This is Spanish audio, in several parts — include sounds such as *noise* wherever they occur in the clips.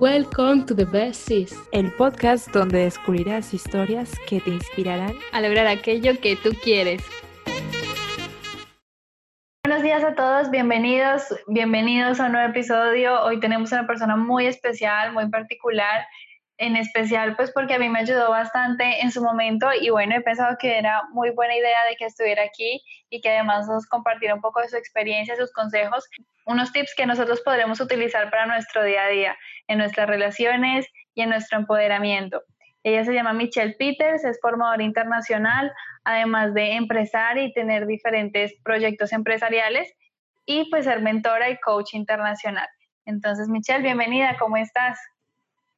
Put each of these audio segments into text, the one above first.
Welcome to the Best Sis, el podcast donde descubrirás historias que te inspirarán a lograr aquello que tú quieres. Buenos días a todos, bienvenidos, bienvenidos a un nuevo episodio. Hoy tenemos una persona muy especial, muy particular en especial pues porque a mí me ayudó bastante en su momento y bueno, he pensado que era muy buena idea de que estuviera aquí y que además nos compartiera un poco de su experiencia, sus consejos, unos tips que nosotros podremos utilizar para nuestro día a día, en nuestras relaciones y en nuestro empoderamiento. Ella se llama Michelle Peters, es formadora internacional, además de empresaria y tener diferentes proyectos empresariales y pues ser mentora y coach internacional. Entonces, Michelle, bienvenida, ¿cómo estás?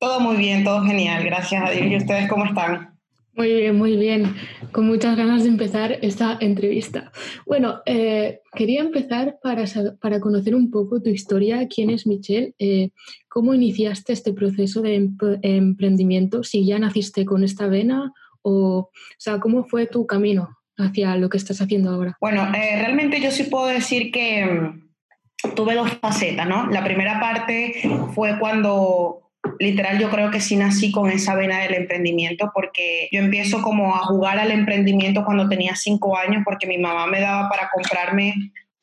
Todo muy bien, todo genial, gracias a Dios. ¿Y ustedes cómo están? Muy bien, muy bien. Con muchas ganas de empezar esta entrevista. Bueno, eh, quería empezar para, para conocer un poco tu historia. ¿Quién es Michelle? Eh, ¿Cómo iniciaste este proceso de emprendimiento? Si ya naciste con esta vena o, o sea, ¿cómo fue tu camino hacia lo que estás haciendo ahora? Bueno, eh, realmente yo sí puedo decir que mm, tuve dos facetas, ¿no? La primera parte fue cuando literal yo creo que sí nací con esa vena del emprendimiento porque yo empiezo como a jugar al emprendimiento cuando tenía cinco años porque mi mamá me daba para comprarme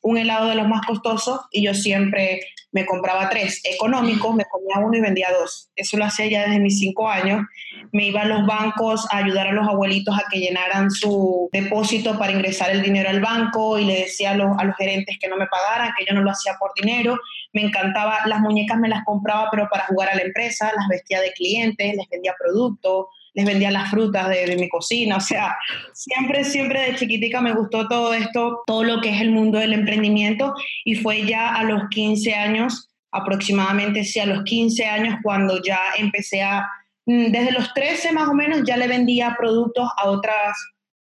un helado de los más costosos y yo siempre me compraba tres económicos, me comía uno y vendía dos. Eso lo hacía ya desde mis cinco años. Me iba a los bancos a ayudar a los abuelitos a que llenaran su depósito para ingresar el dinero al banco y le decía a los, a los gerentes que no me pagaran, que yo no lo hacía por dinero. Me encantaba, las muñecas me las compraba pero para jugar a la empresa, las vestía de clientes, les vendía productos les vendía las frutas de, mi cocina, o sea, siempre, siempre de chiquitica me gustó todo esto, todo lo que es el mundo del emprendimiento y fue ya a los 15 años, aproximadamente, sí, a los 15 años cuando ya empecé a, mm, desde los 13 más o menos, ya le vendía productos a otras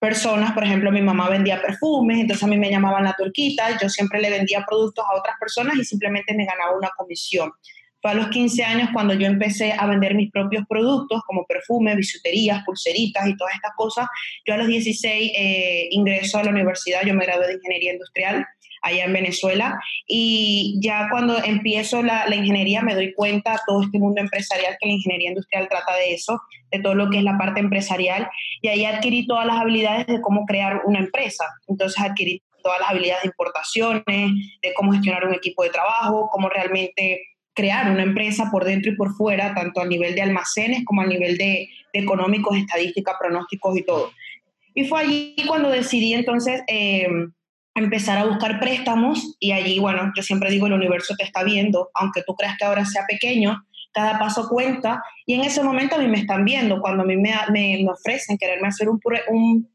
personas, por ejemplo, mi mamá vendía perfumes, entonces a mí me llamaban la turquita, yo siempre le vendía productos a otras personas y simplemente me ganaba una comisión. Fue a los 15 años cuando yo empecé a vender mis propios productos como perfumes, bisuterías, pulseritas y todas estas cosas. Yo a los 16 eh, ingreso a la universidad, yo me gradué de ingeniería industrial allá en Venezuela y ya cuando empiezo la, la ingeniería me doy cuenta todo este mundo empresarial que la ingeniería industrial trata de eso, de todo lo que es la parte empresarial y ahí adquirí todas las habilidades de cómo crear una empresa. Entonces adquirí todas las habilidades de importaciones, de cómo gestionar un equipo de trabajo, cómo realmente crear una empresa por dentro y por fuera, tanto a nivel de almacenes como a nivel de, económicos, estadística, pronósticos y todo. Y fue allí cuando decidí entonces eh, empezar a buscar préstamos y allí, bueno, yo siempre digo, el universo te está viendo, aunque tú creas que ahora sea pequeño, cada paso cuenta y en ese momento a mí me están viendo, cuando a mí me, me, ofrecen quererme hacer un,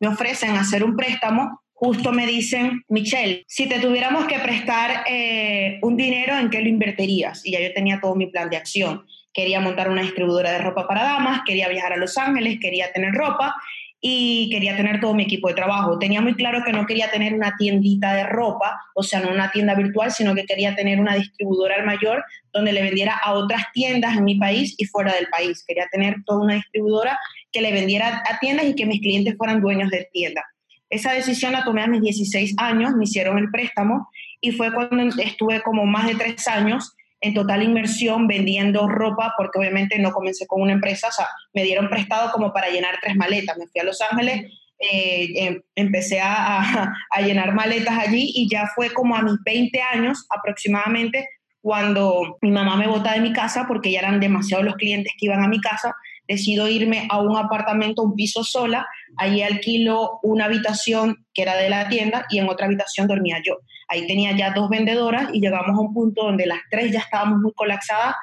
me ofrecen hacer un préstamo, justo me dicen, Michelle, si te tuviéramos que prestar eh, un dinero, ¿en qué lo invertirías? Y ya yo tenía todo mi plan de acción. Quería montar una distribuidora de ropa para damas, quería viajar a Los Ángeles, quería tener ropa y quería tener todo mi equipo de trabajo. Tenía muy claro que no quería tener una tiendita de ropa, o sea, no una tienda virtual, sino que quería tener una distribuidora al mayor donde le vendiera a otras tiendas en mi país y fuera del país. Quería tener toda una distribuidora que le vendiera a tiendas y que mis clientes fueran dueños de tiendas. Esa decisión la tomé a mis 16 años, me hicieron el préstamo y fue cuando estuve como más de tres años en total inmersión vendiendo ropa, porque obviamente no comencé con una empresa, o sea, me dieron prestado como para llenar tres maletas. Me fui a Los Ángeles, eh, em, empecé a, a, llenar maletas allí y ya fue como a mis 20 años aproximadamente cuando mi mamá me bota de mi casa porque ya eran demasiados los clientes que iban a mi casa decido irme a un apartamento, un piso sola, allí alquilo una habitación que era de la tienda y en otra habitación dormía yo. Ahí tenía ya dos vendedoras y llegamos a un punto donde las tres ya estábamos muy colapsadas.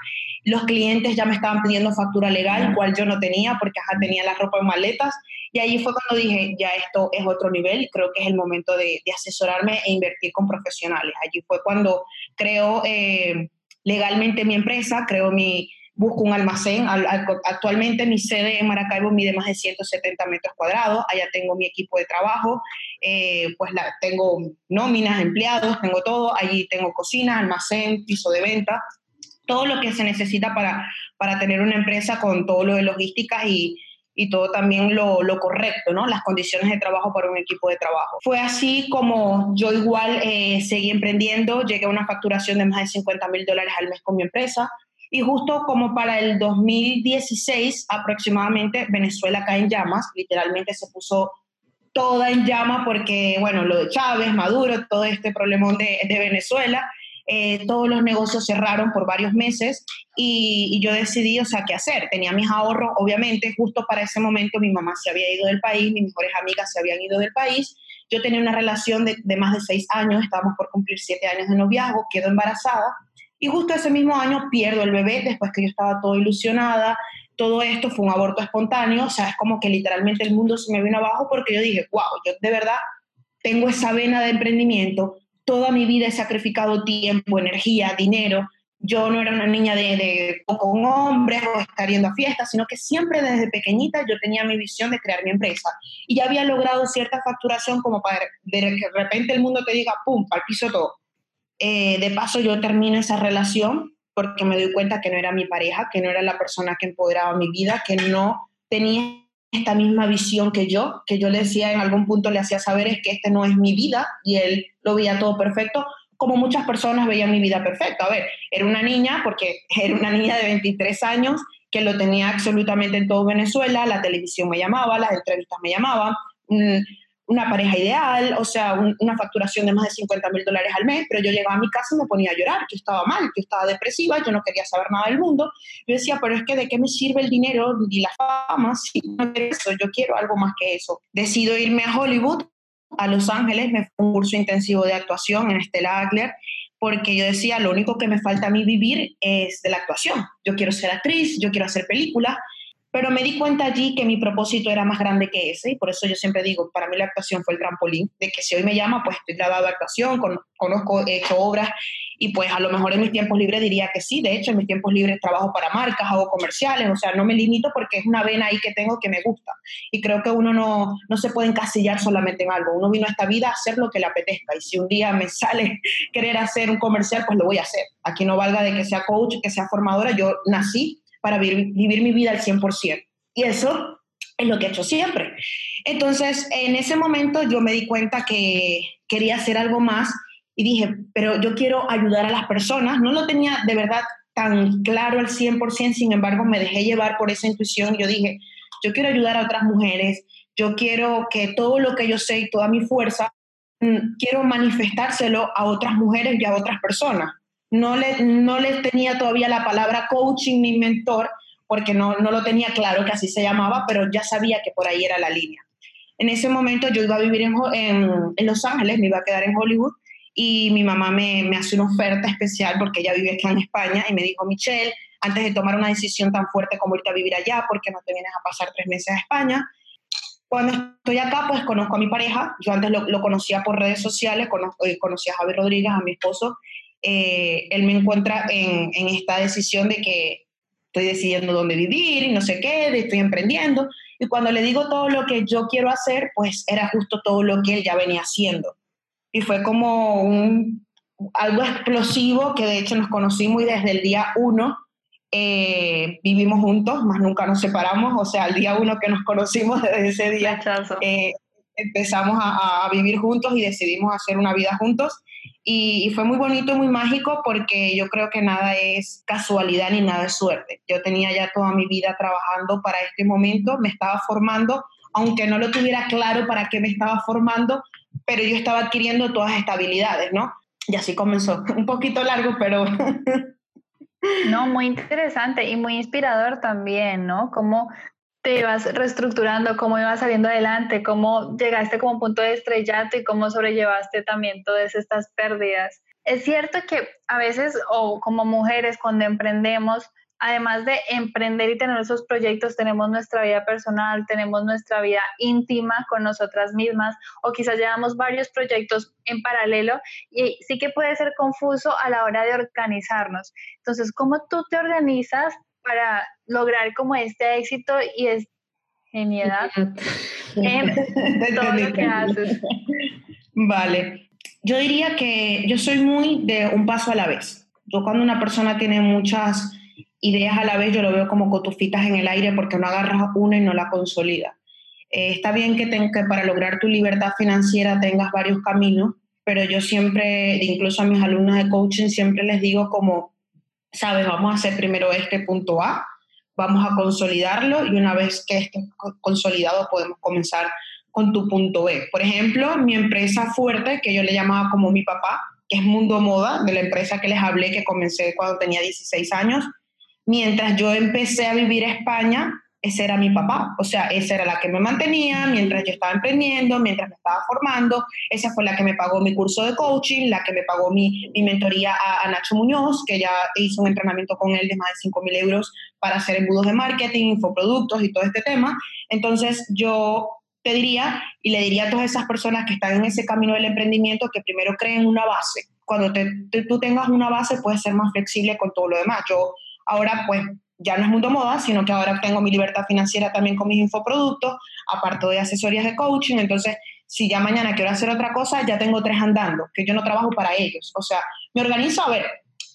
Los clientes ya me estaban pidiendo factura legal, cual yo no tenía porque ya tenía la ropa en maletas. Y ahí fue cuando dije, ya esto es otro nivel, creo que es el momento de, asesorarme e invertir con profesionales. Allí fue cuando creo eh, legalmente mi empresa, creo mi, busco un almacén. Actualmente mi sede en Maracaibo mide más de 170 metros cuadrados. Allá tengo mi equipo de trabajo, eh, pues tengo nóminas, empleados, tengo todo. Allí tengo cocina, almacén, piso de venta, todo lo que se necesita para, para tener una empresa con todo lo de logística y, y todo también lo, lo, correcto, ¿no? Las condiciones de trabajo para un equipo de trabajo. Fue así como yo igual eh, seguí emprendiendo, llegué a una facturación de más de 50 mil dólares al mes con mi empresa, Y justo como para el 2016 aproximadamente, Venezuela cae en llamas, literalmente se puso toda en llama porque, bueno, lo de Chávez, Maduro, todo este problemón de, de Venezuela, eh, todos los negocios cerraron por varios meses y, yo decidí, o sea, qué hacer. Tenía mis ahorros, obviamente, justo para ese momento mi mamá se había ido del país, mis mejores amigas se habían ido del país. Yo tenía una relación de, de más de seis años, estábamos por cumplir siete años de noviazgo, quedo embarazada y justo ese mismo año pierdo el bebé después que yo estaba todo ilusionada. Todo esto fue un aborto espontáneo, o sea, es como que literalmente el mundo se me vino abajo porque yo dije, wow, yo de verdad tengo esa vena de emprendimiento, toda mi vida he sacrificado tiempo, energía, dinero. Yo no era una niña de, de con hombres o estar yendo a fiestas, sino que siempre desde pequeñita yo tenía mi visión de crear mi empresa. Y ya había logrado cierta facturación como para de que de repente el mundo te diga, ¡pum!, al piso todo. Eh, de paso yo termino esa relación porque me doy cuenta que no era mi pareja, que no era la persona que empoderaba mi vida, que no tenía esta misma visión que yo, que yo le decía en algún punto, le hacía saber es que este no es mi vida y él lo veía todo perfecto, como muchas personas veían mi vida perfecta. A ver, era una niña, porque *laughs* era una niña de 23 años que lo tenía absolutamente en todo Venezuela, la televisión me llamaba, las entrevistas me llamaban, una pareja ideal, o sea, una facturación de más de 50 mil dólares al mes, pero yo llegaba a mi casa y me ponía a llorar, yo estaba mal, yo estaba depresiva, yo no quería saber nada del mundo. Yo decía, pero es que de qué me sirve el dinero y la fama si no eso, yo quiero algo más que eso. Decido irme a Hollywood, a Los Ángeles, me fue un curso intensivo de actuación en Stella Adler, porque yo decía, lo único que me falta a mí vivir es de la actuación. Yo quiero ser actriz, yo quiero hacer películas, pero me di cuenta allí que mi propósito era más grande que ese y por eso yo siempre digo, para mí la actuación fue el trampolín, de que si hoy me llama, pues estoy grabado de actuación, conozco, he hecho obras y pues a lo mejor en mis tiempos libres diría que sí, de hecho en mis tiempos libres trabajo para marcas, hago comerciales, o sea, no me limito porque es una vena ahí que tengo que me gusta. Y creo que uno no, no se puede encasillar solamente en algo, uno vino a esta vida a hacer lo que le apetezca y si un día me sale *laughs* querer hacer un comercial, pues lo voy a hacer. Aquí no valga de que sea coach, que sea formadora, yo nací para vivir, mi vida al 100%. Y eso es lo que he hecho siempre. Entonces, en ese momento yo me di cuenta que quería hacer algo más y dije, pero yo quiero ayudar a las personas. No lo tenía de verdad tan claro al 100%, sin embargo, me dejé llevar por esa intuición. Yo dije, yo quiero ayudar a otras mujeres, yo quiero que todo lo que yo sé y toda mi fuerza, mm, quiero manifestárselo a otras mujeres y a otras personas no le, no le tenía todavía la palabra coaching ni mentor, porque no, no lo tenía claro que así se llamaba, pero ya sabía que por ahí era la línea. En ese momento yo iba a vivir en, en, Los Ángeles, me iba a quedar en Hollywood, y mi mamá me, me, hace una oferta especial porque ella vive aquí en España y me dijo, Michelle, antes de tomar una decisión tan fuerte como irte a vivir allá, porque no te vienes a pasar tres meses a España? Cuando estoy acá, pues conozco a mi pareja. Yo antes lo, conocía por redes sociales, eh, conocí a Javi Rodríguez, a mi esposo, eh, él me encuentra en, esta decisión de que estoy decidiendo dónde vivir y no sé qué, de estoy emprendiendo. Y cuando le digo todo lo que yo quiero hacer, pues era justo todo lo que él ya venía haciendo. Y fue como un, algo explosivo que de hecho nos conocimos y desde el día uno eh, vivimos juntos, más nunca nos separamos. O sea, el día uno que nos conocimos, *laughs* desde ese día eh, empezamos a, a, vivir juntos y decidimos hacer una vida juntos. Y, fue muy bonito, muy mágico porque yo creo que nada es casualidad ni nada es suerte. Yo tenía ya toda mi vida trabajando para este momento, me estaba formando, aunque no lo tuviera claro para qué me estaba formando, pero yo estaba adquiriendo todas estas habilidades, ¿no? Y así comenzó. *laughs* Un poquito largo, pero... No, muy interesante y muy inspirador también, ¿no? Como te ibas reestructurando, cómo ibas saliendo adelante, cómo llegaste como punto de estrellato y cómo sobrellevaste también todas estas pérdidas. Es cierto que a veces, o como mujeres, cuando emprendemos, además de emprender y tener esos proyectos, tenemos nuestra vida personal, tenemos nuestra vida íntima con nosotras mismas, o quizás llevamos varios proyectos en paralelo y sí que puede ser confuso a la hora de organizarnos. Entonces, ¿cómo tú te organizas para lograr como este éxito y es genialidad en *laughs* todo lo que haces? Vale. Yo diría que yo soy muy de un paso a la vez. Yo cuando una persona tiene muchas ideas a la vez, yo lo veo como cotufitas en el aire porque no agarras una y no la consolida. Eh, está bien que, que para lograr tu libertad financiera tengas varios caminos, pero yo siempre, incluso a mis alumnos de coaching, siempre les digo como sabes, vamos a hacer primero este punto A, vamos a consolidarlo y una vez que esté consolidado podemos comenzar con tu punto B. Por ejemplo, mi empresa fuerte, que yo le llamaba como mi papá, que es Mundo Moda, de la empresa que les hablé, que comencé cuando tenía 16 años, mientras yo empecé a vivir en España, ese era mi papá, o sea, esa era la que me mantenía mientras yo estaba emprendiendo, mientras me estaba formando, esa fue la que me pagó mi curso de coaching, la que me pagó mi, mentoría a, Nacho Muñoz, que ya hizo un entrenamiento con él de más de 5 mil euros para hacer embudos de marketing, infoproductos y todo este tema. Entonces yo te diría y le diría a todas esas personas que están en ese camino del emprendimiento que primero creen una base. Cuando tú tengas una base puedes ser más flexible con todo lo demás. Yo ahora pues ya no es mundo moda, sino que ahora tengo mi libertad financiera también con mis infoproductos, aparte de asesorías de coaching, entonces si ya mañana quiero hacer otra cosa, ya tengo tres andando, que yo no trabajo para ellos. O sea, me organizo, a ver,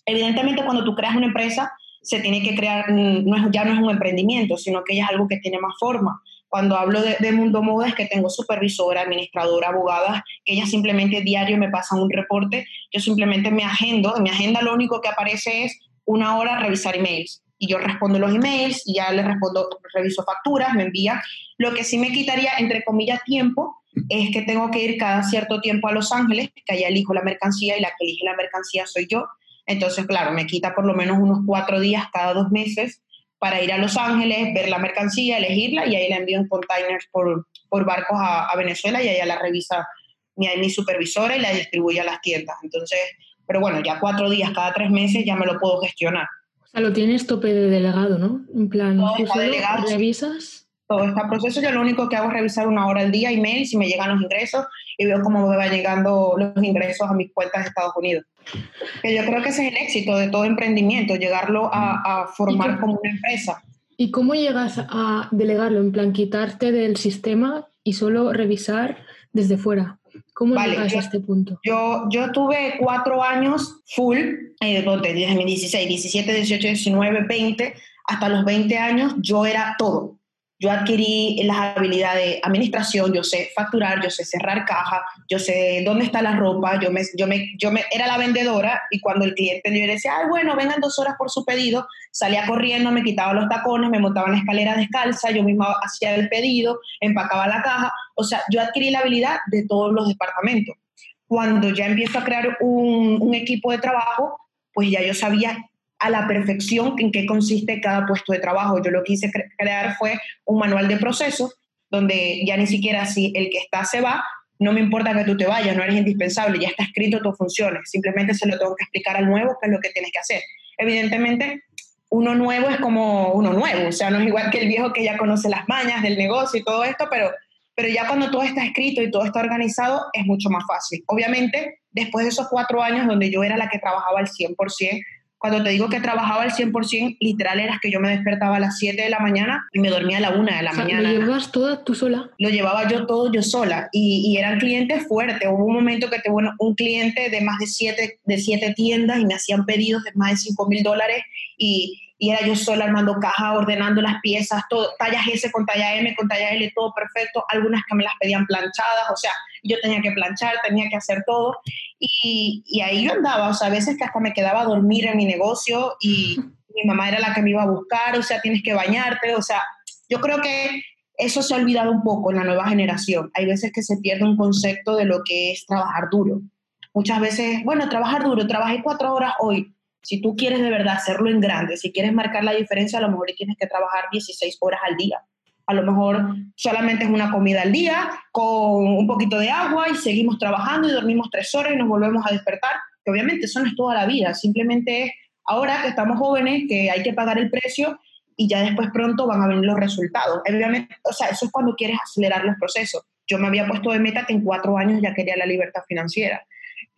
evidentemente cuando tú creas una empresa, se tiene que crear, mm, no es, ya no es un emprendimiento, sino que ya es algo que tiene más forma. Cuando hablo de, de mundo moda es que tengo supervisora, administradora, abogadas, que ellas simplemente diario me pasan un reporte, yo simplemente me agendo, en mi agenda lo único que aparece es una hora revisar emails y yo respondo los emails y ya le respondo, reviso facturas, me envía. Lo que sí me quitaría, entre comillas, tiempo es que tengo que ir cada cierto tiempo a Los Ángeles, que allá elijo la mercancía y la que elige la mercancía soy yo. Entonces, claro, me quita por lo menos unos cuatro días cada dos meses para ir a Los Ángeles, ver la mercancía, elegirla y ahí la envío en containers por, por barcos a, a, Venezuela y allá la revisa mi, mi supervisora y la distribuye a las tiendas. Entonces, pero bueno, ya cuatro días cada tres meses ya me lo puedo gestionar lo tienes tope de delegado, ¿no? En plan, todo ¿tú solo revisas? Todo está proceso. Yo lo único que hago es revisar una hora al día email si me llegan los ingresos y veo cómo me van llegando los ingresos a mis cuentas de Estados Unidos. Que yo creo que ese es el éxito de todo emprendimiento, llegarlo a, formar como una empresa. ¿Y cómo llegas a delegarlo? En plan, quitarte del sistema y solo revisar desde fuera. ¿Cómo llegas a este punto? Yo, yo tuve cuatro años full, eh, desde mis 16, 17, 18, 19, 20, hasta los 20 años, yo era todo yo adquirí las habilidades de administración, yo sé facturar, yo sé cerrar caja, yo sé dónde está la ropa, yo me, yo me, yo me era la vendedora y cuando el cliente yo le decía, ay, bueno, vengan dos horas por su pedido, salía corriendo, me quitaba los tacones, me montaba en la escalera descalza, yo misma hacía el pedido, empacaba la caja, o sea, yo adquirí la habilidad de todos los departamentos. Cuando ya empiezo a crear un, equipo de trabajo, pues ya yo sabía a la perfección en qué consiste cada puesto de trabajo. Yo lo que hice crear fue un manual de procesos donde ya ni siquiera si el que está se va, no me importa que tú te vayas, no eres indispensable, ya está escrito tus funciones, simplemente se lo tengo que explicar al nuevo qué es lo que tienes que hacer. Evidentemente, uno nuevo es como uno nuevo, o sea, no es igual que el viejo que ya conoce las mañas del negocio y todo esto, pero, pero ya cuando todo está escrito y todo está organizado, es mucho más fácil. Obviamente, después de esos cuatro años donde yo era la que trabajaba al 100%, cuando te digo que trabajaba al 100%, literal era que yo me despertaba a las 7 de la mañana y me dormía a la 1 de la mañana. ¿Lo llevabas todo tú sola? Lo llevaba yo todo yo sola y, y eran clientes fuertes. Hubo un momento que tuve un cliente de más de 7 de siete tiendas y me hacían pedidos de más de 5 mil dólares y, y era yo sola armando caja, ordenando las piezas, todo, tallas S con talla M, con talla L, todo perfecto, algunas que me las pedían planchadas, o sea, yo tenía que planchar, tenía que hacer todo, y, y ahí yo andaba, o sea, a veces que hasta me quedaba a dormir en mi negocio y *laughs* mi mamá era la que me iba a buscar, o sea, tienes que bañarte, o sea, yo creo que eso se ha olvidado un poco en la nueva generación. Hay veces que se pierde un concepto de lo que es trabajar duro. Muchas veces, bueno, trabajar duro, trabajé cuatro horas hoy, si tú quieres de verdad hacerlo en grande, si quieres marcar la diferencia, a lo mejor tienes que trabajar 16 horas al día. A lo mejor solamente es una comida al día con un poquito de agua y seguimos trabajando y dormimos tres horas y nos volvemos a despertar. Que obviamente eso no es toda la vida, simplemente es ahora que estamos jóvenes, que hay que pagar el precio y ya después pronto van a venir los resultados. Obviamente, o sea, eso es cuando quieres acelerar los procesos. Yo me había puesto de meta que en cuatro años ya quería la libertad financiera.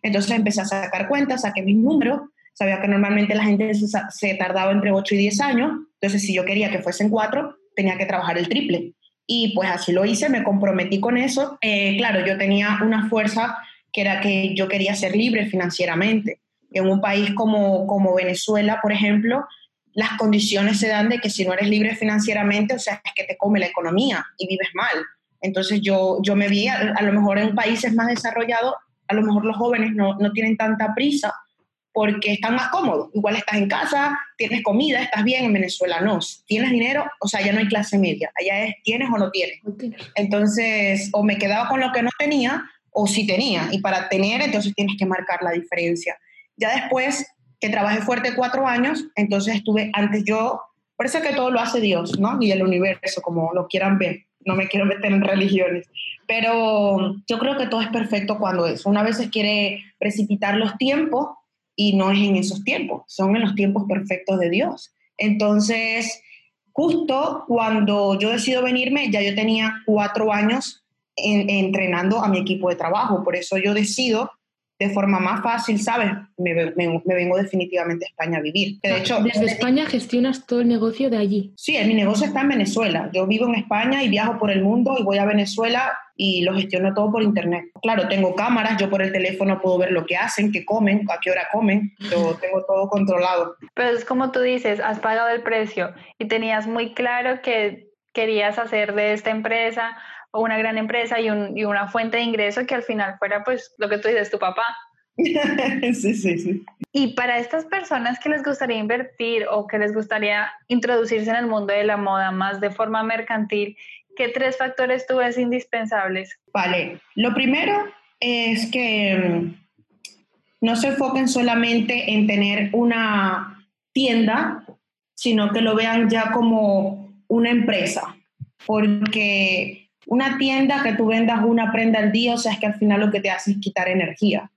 Entonces empecé a sacar cuentas, saqué mis números Sabía que normalmente la gente se, tardaba entre 8 y 10 años, entonces si yo quería que fuesen 4, tenía que trabajar el triple. Y pues así lo hice, me comprometí con eso. Eh, claro, yo tenía una fuerza que era que yo quería ser libre financieramente. En un país como, como Venezuela, por ejemplo, las condiciones se dan de que si no eres libre financieramente, o sea, es que te come la economía y vives mal. Entonces yo, yo me vi, a, a lo mejor en países más desarrollados, a lo mejor los jóvenes no, no tienen tanta prisa porque están más cómodos. Igual estás en casa, tienes comida, estás bien. En Venezuela no. tienes dinero, o sea, ya no hay clase media. Allá es tienes o no tienes. Entonces, o me quedaba con lo que no tenía, o sí tenía. Y para tener, entonces tienes que marcar la diferencia. Ya después que trabajé fuerte cuatro años, entonces estuve, antes yo, por eso que todo lo hace Dios, ¿no? Y el universo, como lo quieran ver. No me quiero meter en religiones. Pero yo creo que todo es perfecto cuando es. Una vez se quiere precipitar los tiempos y no es en esos tiempos, son en los tiempos perfectos de Dios. Entonces, justo cuando yo decido venirme, ya yo tenía cuatro años entrenando a mi equipo de trabajo. Por eso yo decido de forma más fácil, ¿sabes? Me, vengo definitivamente a España a vivir. de hecho, Desde España gestionas todo el negocio de allí. Sí, mi negocio está en Venezuela. Yo vivo en España y viajo por el mundo y voy a Venezuela y lo gestiono todo por internet. Claro, tengo cámaras, yo por el teléfono puedo ver lo que hacen, qué comen, a qué hora comen, yo *laughs* tengo todo controlado. Pero es como tú dices, has pagado el precio y tenías muy claro que querías hacer de esta empresa una gran empresa y, un, y, una fuente de ingreso que al final fuera pues lo que tú dices, tu papá. *laughs* sí, sí, sí. Y para estas personas que les gustaría invertir o que les gustaría introducirse en el mundo de la moda más de forma mercantil, ¿qué tres factores tú ves indispensables? Vale, lo primero es que mm, no se enfoquen solamente en tener una tienda, sino que lo vean ya como una empresa, porque una tienda que tú vendas una prenda al día, o sea, es que al final lo que te hace es quitar energía,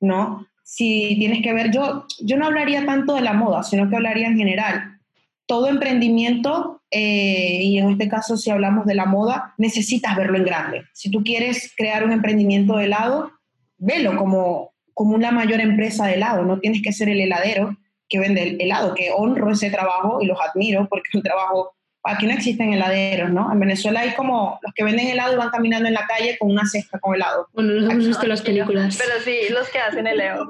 ¿no? Si tienes que ver, yo, yo no hablaría tanto de la moda, sino que hablaría en general. Todo emprendimiento, eh, y en este caso si hablamos de la moda, necesitas verlo en grande. Si tú quieres crear un emprendimiento de helado, velo como, como una mayor empresa de helado, no tienes que ser el heladero que vende el helado, que honro ese trabajo y los admiro porque es un trabajo aquí no existen heladeros, ¿no? En Venezuela hay como los que venden helado y van caminando en la calle con una cesta con helado. Bueno, los hemos visto en las películas. Pero sí, los que hacen helados.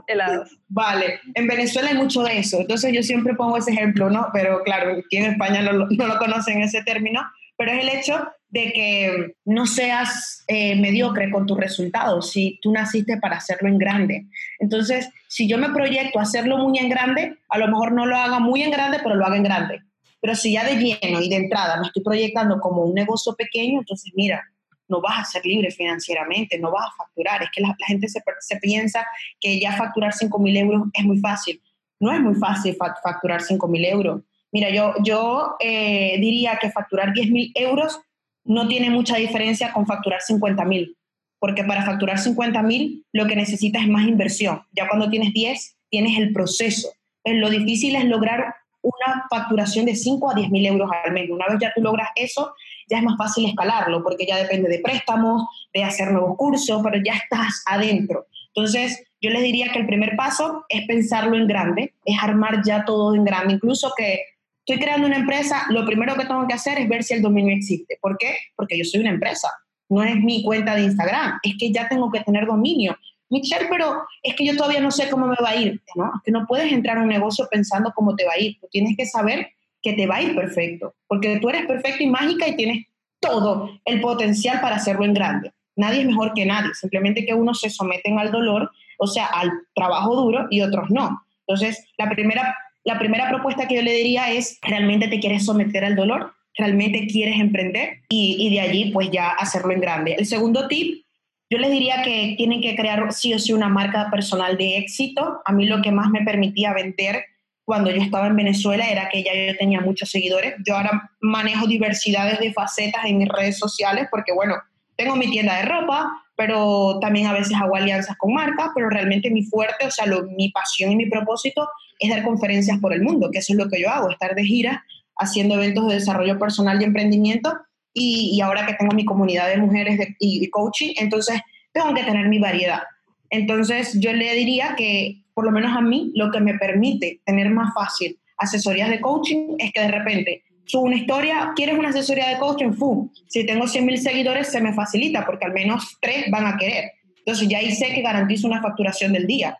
Vale, en Venezuela hay mucho de eso, entonces yo siempre pongo ese ejemplo, ¿no? Pero claro, aquí en España no, lo conocen ese término, pero es el hecho de que no seas eh, mediocre con tus resultados, si tú naciste para hacerlo en grande. Entonces, si yo me proyecto a hacerlo muy en grande, a lo mejor no lo haga muy en grande, pero lo haga en grande. Pero si ya de lleno y de entrada me estoy proyectando como un negocio pequeño, entonces mira, no vas a ser libre financieramente, no vas a facturar. Es que la, gente se, piensa que ya facturar 5 mil euros es muy fácil. No es muy fácil facturar 5 mil euros. Mira, yo, yo eh, diría que facturar 10 mil euros no tiene mucha diferencia con facturar 50 mil, porque para facturar 50 mil lo que necesitas es más inversión. Ya cuando tienes 10, tienes el proceso. Lo difícil es lograr una facturación de 5 a 10 mil euros al mes. Una vez ya tú logras eso, ya es más fácil escalarlo, porque ya depende de préstamos, de hacer nuevos cursos, pero ya estás adentro. Entonces, yo les diría que el primer paso es pensarlo en grande, es armar ya todo en grande. Incluso que estoy creando una empresa, lo primero que tengo que hacer es ver si el dominio existe. ¿Por qué? Porque yo soy una empresa, no es mi cuenta de Instagram, es que ya tengo que tener dominio. Michelle, pero es que yo todavía no sé cómo me va a ir, ¿no? Que no puedes entrar a un negocio pensando cómo te va a ir. Tú tienes que saber que te va a ir perfecto, porque tú eres perfecta y mágica y tienes todo el potencial para hacerlo en grande. Nadie es mejor que nadie, simplemente que unos se someten al dolor, o sea, al trabajo duro y otros no. Entonces, la primera, la primera propuesta que yo le diría es, ¿realmente te quieres someter al dolor? ¿Realmente quieres emprender? Y de allí, pues ya hacerlo en grande. El segundo tip yo les diría que tienen que crear sí o sí una marca personal de éxito. A mí lo que más me permitía vender cuando yo estaba en Venezuela era que ya yo tenía muchos seguidores. Yo ahora manejo diversidades de facetas en mis redes sociales porque, bueno, tengo mi tienda de ropa, pero también a veces hago alianzas con marcas, pero realmente mi fuerte, o sea, mi pasión y mi propósito es dar conferencias por el mundo, que eso es lo que yo hago, estar de gira haciendo eventos de desarrollo personal y emprendimiento y, ahora que tengo mi comunidad de mujeres y, coaching, entonces tengo que tener mi variedad. Entonces yo le diría que por lo menos a mí lo que me permite tener más fácil asesorías de coaching es que de repente subo una historia, ¿quieres una asesoría de coaching? ¡Fum! Si tengo 100 mil seguidores se me facilita porque al menos tres van a querer. Entonces ya ahí sé que garantizo una facturación del día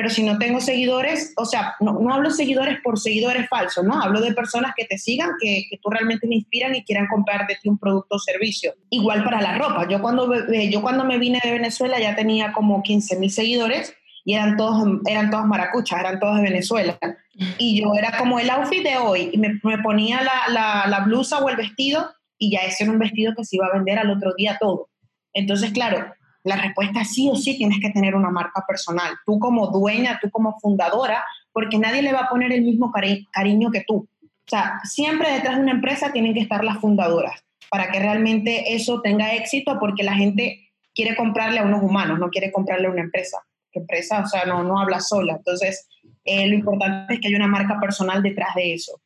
pero si no tengo seguidores, o sea, no, no, hablo seguidores por seguidores falsos, ¿no? Hablo de personas que te sigan, que, que, tú realmente me inspiran y quieran comprar de ti un producto o servicio. Igual para la ropa. Yo cuando, yo cuando me vine de Venezuela ya tenía como 15 mil seguidores y eran todos, eran todos maracuchas, eran todos de Venezuela. Y yo era como el outfit de hoy, y me, me ponía la, la, la, blusa o el vestido, y ya ese era un vestido que se iba a vender al otro día todo. Entonces, claro, la respuesta es sí o sí tienes que tener una marca personal. Tú como dueña, tú como fundadora, porque nadie le va a poner el mismo cari cariño que tú. O sea, siempre detrás de una empresa tienen que estar las fundadoras para que realmente eso tenga éxito, porque la gente quiere comprarle a unos humanos, no quiere comprarle a una empresa. La empresa, o sea, no, no habla sola. Entonces, eh, lo importante es que haya una marca personal detrás de eso.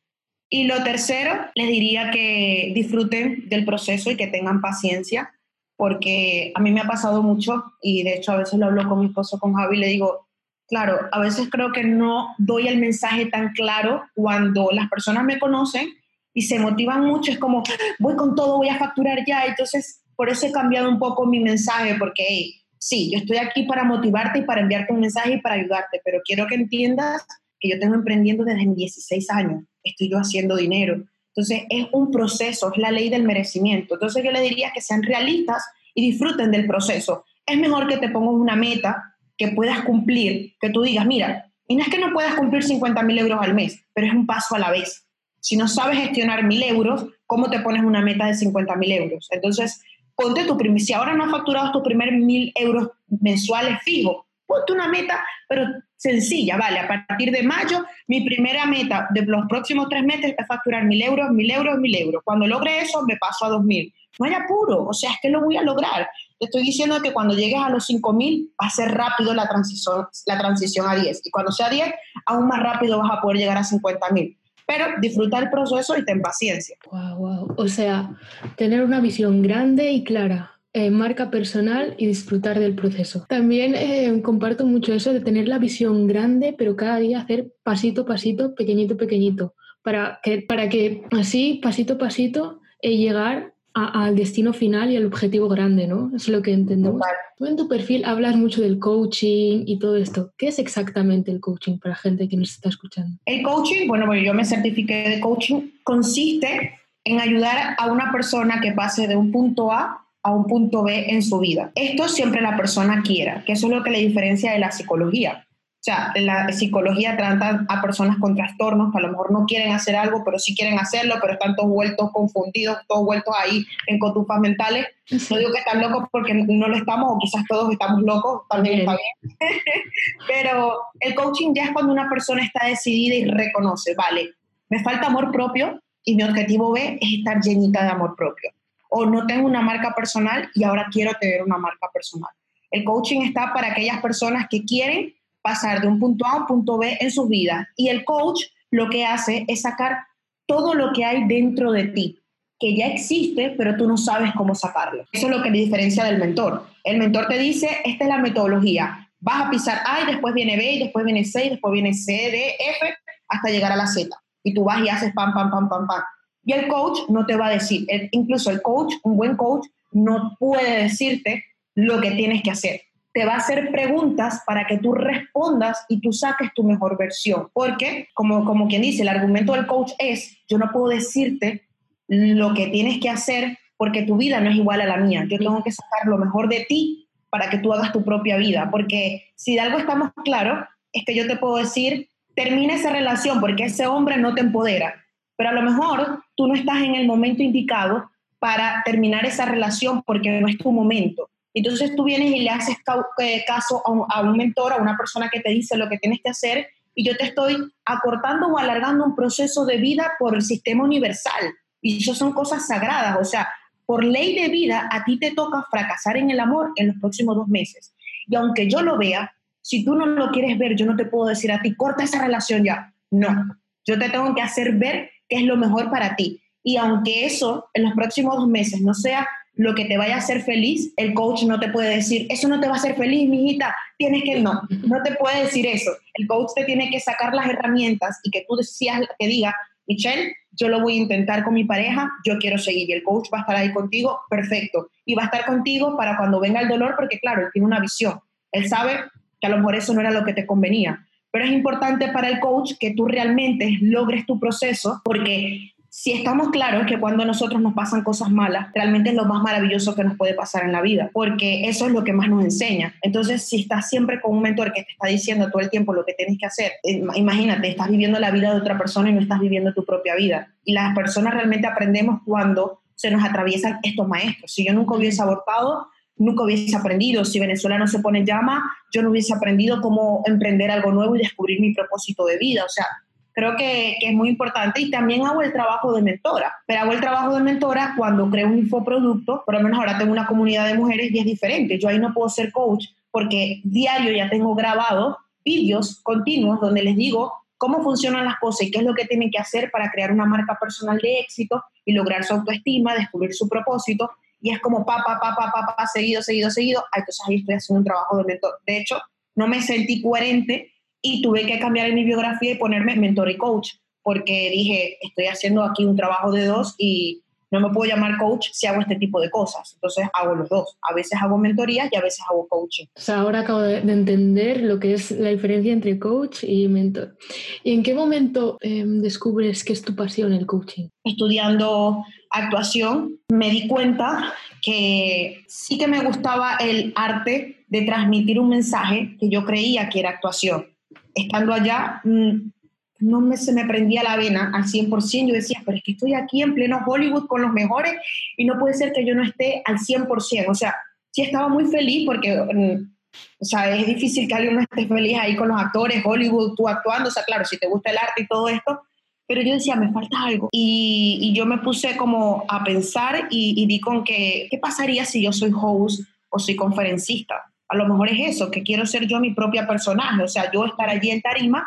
Y lo tercero, les diría que disfruten del proceso y que tengan paciencia porque a mí me ha pasado mucho y de hecho a veces lo hablo con mi esposo, con Javi, y le digo, claro, a veces creo que no doy el mensaje tan claro cuando las personas me conocen y se motivan mucho, es como, voy con todo, voy a facturar ya, entonces por eso he cambiado un poco mi mensaje, porque sí, yo estoy aquí para motivarte y para enviarte un mensaje y para ayudarte, pero quiero que entiendas que yo tengo emprendiendo desde mis 16 años, estoy yo haciendo dinero, entonces, es un proceso, es la ley del merecimiento. Entonces, yo le diría que sean realistas y disfruten del proceso. Es mejor que te pongas una meta que puedas cumplir, que tú digas, mira, y no es que no puedas cumplir 50 mil euros al mes, pero es un paso a la vez. Si no sabes gestionar mil euros, ¿cómo te pones una meta de 50 mil euros? Entonces, ponte tu primer, si ahora no has facturado tu primer mil euros mensuales fijo, ponte una meta, pero sencilla, vale, a partir de mayo, mi primera meta de los próximos tres meses es facturar mil euros, mil euros, mil euros. Cuando logre eso, me paso a dos mil. No hay apuro, o sea, es que lo voy a lograr. Te estoy diciendo que cuando llegues a los cinco mil, va a ser rápido la transición, la transición a 10. Y cuando sea 10, aún más rápido vas a poder llegar a 50 mil. Pero disfruta el proceso y ten paciencia. Wow, wow. O sea, tener una visión grande y clara eh, marca personal y disfrutar del proceso. También eh, comparto mucho eso de tener la visión grande, pero cada día hacer pasito a pasito, pequeñito pequeñito, para que, para que así, pasito a pasito, eh, llegar al destino final y al objetivo grande, ¿no? Es lo que entendemos. Tú en tu perfil hablas mucho del coaching y todo esto. ¿Qué es exactamente el coaching para gente que nos está escuchando? El coaching, bueno, yo me certifiqué de coaching, consiste en ayudar a una persona que pase de un punto A a un punto B en su vida. Esto siempre la persona quiera, que eso es lo que le diferencia de la psicología. O sea, la psicología trata a personas con trastornos que a lo mejor no quieren hacer algo, pero sí quieren hacerlo, pero están todos vueltos confundidos, todos vueltos ahí en cotufas mentales. No digo que están locos porque no lo estamos, o quizás todos estamos locos, también está bien. *laughs* pero el coaching ya es cuando una persona está decidida y reconoce, vale, me falta amor propio y mi objetivo B es estar llenita de amor propio o no tengo una marca personal y ahora quiero tener una marca personal. El coaching está para aquellas personas que quieren pasar de un punto A a un punto B en su vida y el coach lo que hace es sacar todo lo que hay dentro de ti, que ya existe, pero tú no sabes cómo sacarlo. Eso es lo que le diferencia del mentor. El mentor te dice, esta es la metodología, vas a pisar A y después viene B y después viene C y después viene C, D, F, hasta llegar a la Z. Y tú vas y haces pam, pam, pam, pam, pam. Y el coach no te va a decir, incluso el coach, un buen coach, no puede decirte lo que tienes que hacer. Te va a hacer preguntas para que tú respondas y tú saques tu mejor versión. Porque, como, como quien dice, el argumento del coach es, yo no puedo decirte lo que tienes que hacer porque tu vida no es igual a la mía. Yo tengo que sacar lo mejor de ti para que tú hagas tu propia vida. Porque si de algo estamos claros, es que yo te puedo decir, termina esa relación porque ese hombre no te empodera pero a lo mejor tú no estás en el momento indicado para terminar esa relación porque no es tu momento. Entonces tú vienes y le haces eh, caso a un, mentor, a una persona que te dice lo que tienes que hacer y yo te estoy acortando o alargando un proceso de vida por el sistema universal. Y eso son cosas sagradas, o sea, por ley de vida a ti te toca fracasar en el amor en los próximos dos meses. Y aunque yo lo vea, si tú no lo quieres ver, yo no te puedo decir a ti, corta esa relación ya. No, yo te tengo que hacer ver qué es lo mejor para ti. Y aunque eso en los próximos dos meses no sea lo que te vaya a hacer feliz, el coach no te puede decir, eso no te va a hacer feliz, mijita, tienes que, no, no te puede decir eso. El coach te tiene que sacar las herramientas y que tú decías, que diga, Michelle, yo lo voy a intentar con mi pareja, yo quiero seguir y el coach va a estar ahí contigo, perfecto. Y va a estar contigo para cuando venga el dolor, porque claro, él tiene una visión. Él sabe que a lo mejor eso no era lo que te convenía, pero es importante para el coach que tú realmente logres tu proceso porque si estamos claros que cuando a nosotros nos pasan cosas malas, realmente es lo más maravilloso que nos puede pasar en la vida, porque eso es lo que más nos enseña. Entonces, si estás siempre con un mentor que te está diciendo todo el tiempo lo que tienes que hacer, eh, imagínate, estás viviendo la vida de otra persona y no estás viviendo tu propia vida. Y las personas realmente aprendemos cuando se nos atraviesan estos maestros. Si yo nunca hubiese abortado, nunca hubiese aprendido. Si Venezuela no se pone llama, yo no hubiese aprendido cómo emprender algo nuevo y descubrir mi propósito de vida. O sea, creo que, que, es muy importante y también hago el trabajo de mentora, pero hago el trabajo de mentora cuando creo un infoproducto, por lo menos ahora tengo una comunidad de mujeres y es diferente, yo ahí no puedo ser coach porque diario ya tengo grabado vídeos continuos donde les digo cómo funcionan las cosas y qué es lo que tienen que hacer para crear una marca personal de éxito y lograr su autoestima, descubrir su propósito. Y es como pa, pa, pa, pa, pa, pa, seguido, seguido, seguido. Entonces ahí estoy haciendo un trabajo de mentor. De hecho, no me sentí coherente y tuve que cambiar en mi biografía y ponerme mentor y coach, porque dije, estoy haciendo aquí un trabajo de dos y no me puedo llamar coach si hago este tipo de cosas. Entonces hago los dos. A veces hago mentorías y a veces hago coaching. O sea, ahora acabo de entender lo que es la diferencia entre coach y mentor. ¿Y en qué momento em, descubres que es tu pasión el coaching? Estudiando actuación, me di cuenta que sí que me gustaba el arte de transmitir un mensaje que yo creía que era actuación estando allá, mm, no me, se me prendía la vena al 100%. Yo decía, pero es que estoy aquí en pleno Hollywood con los mejores y no puede ser que yo no esté al 100%. O sea, sí estaba muy feliz porque, mm, o sea, es difícil que alguien no esté feliz ahí con los actores, Hollywood, tú actuando. O sea, claro, si te gusta el arte y todo esto. Pero yo decía, me falta algo. Y, yo me puse como a pensar y, di con que, ¿qué pasaría si yo soy host o soy conferencista? a lo mejor es eso, que quiero ser yo mi propia personaje, o sea, yo estar allí en tarima,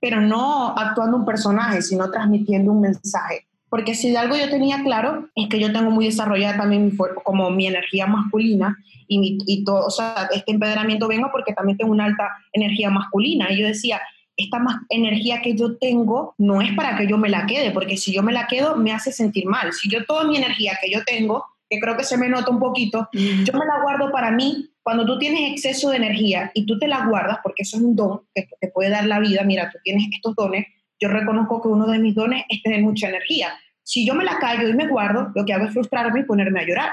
pero no actuando un personaje, sino transmitiendo un mensaje. Porque si de algo yo tenía claro, es que yo tengo muy desarrollada también mi como mi energía masculina y, y todo, o sea, este empedramiento vengo porque también tengo una alta energía masculina. Y yo decía, esta más energía que yo tengo no es para que yo me la quede, porque si yo me la quedo me hace sentir mal. Si yo toda mi energía que yo tengo, que creo que se me nota un poquito, yo me la guardo para mí, cuando tú tienes exceso de energía y tú te la guardas, porque eso es un don que te puede dar la vida, mira, tú tienes estos dones, yo reconozco que uno de mis dones es tener mucha energía. Si yo me la callo y me guardo, lo que hago es frustrarme y ponerme a llorar,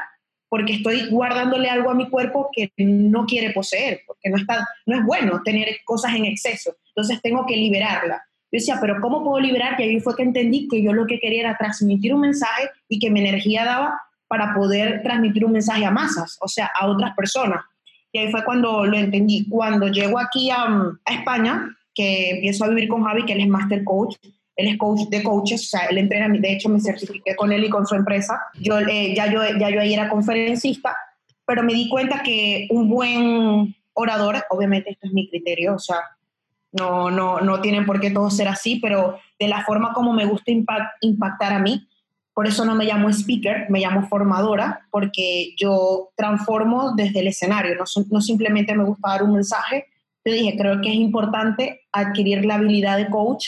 porque estoy guardándole algo a mi cuerpo que no quiere poseer, porque no, está, no es bueno tener cosas en exceso, entonces tengo que liberarla. Yo decía, pero ¿cómo puedo liberar? Y ahí fue que entendí que yo lo que quería era transmitir un mensaje y que mi energía daba para poder transmitir un mensaje a masas, o sea, a otras personas. Y ahí fue cuando lo entendí. Cuando llego aquí a, España, que empiezo a vivir con Javi, que él es master coach, él es coach de coaches, o sea, él entrena, de hecho me certifiqué con él y con su empresa. Yo, eh, ya, yo, ya yo ahí era conferencista, pero me di cuenta que un buen orador, obviamente esto es mi criterio, o sea, no, no, no tienen por qué todos ser así, pero de la forma como me gusta impactar a mí, por eso no me llamo speaker, me llamo formadora, porque yo transformo desde el escenario, no, no simplemente me gusta dar un mensaje. Yo dije, creo que es importante adquirir la habilidad de coach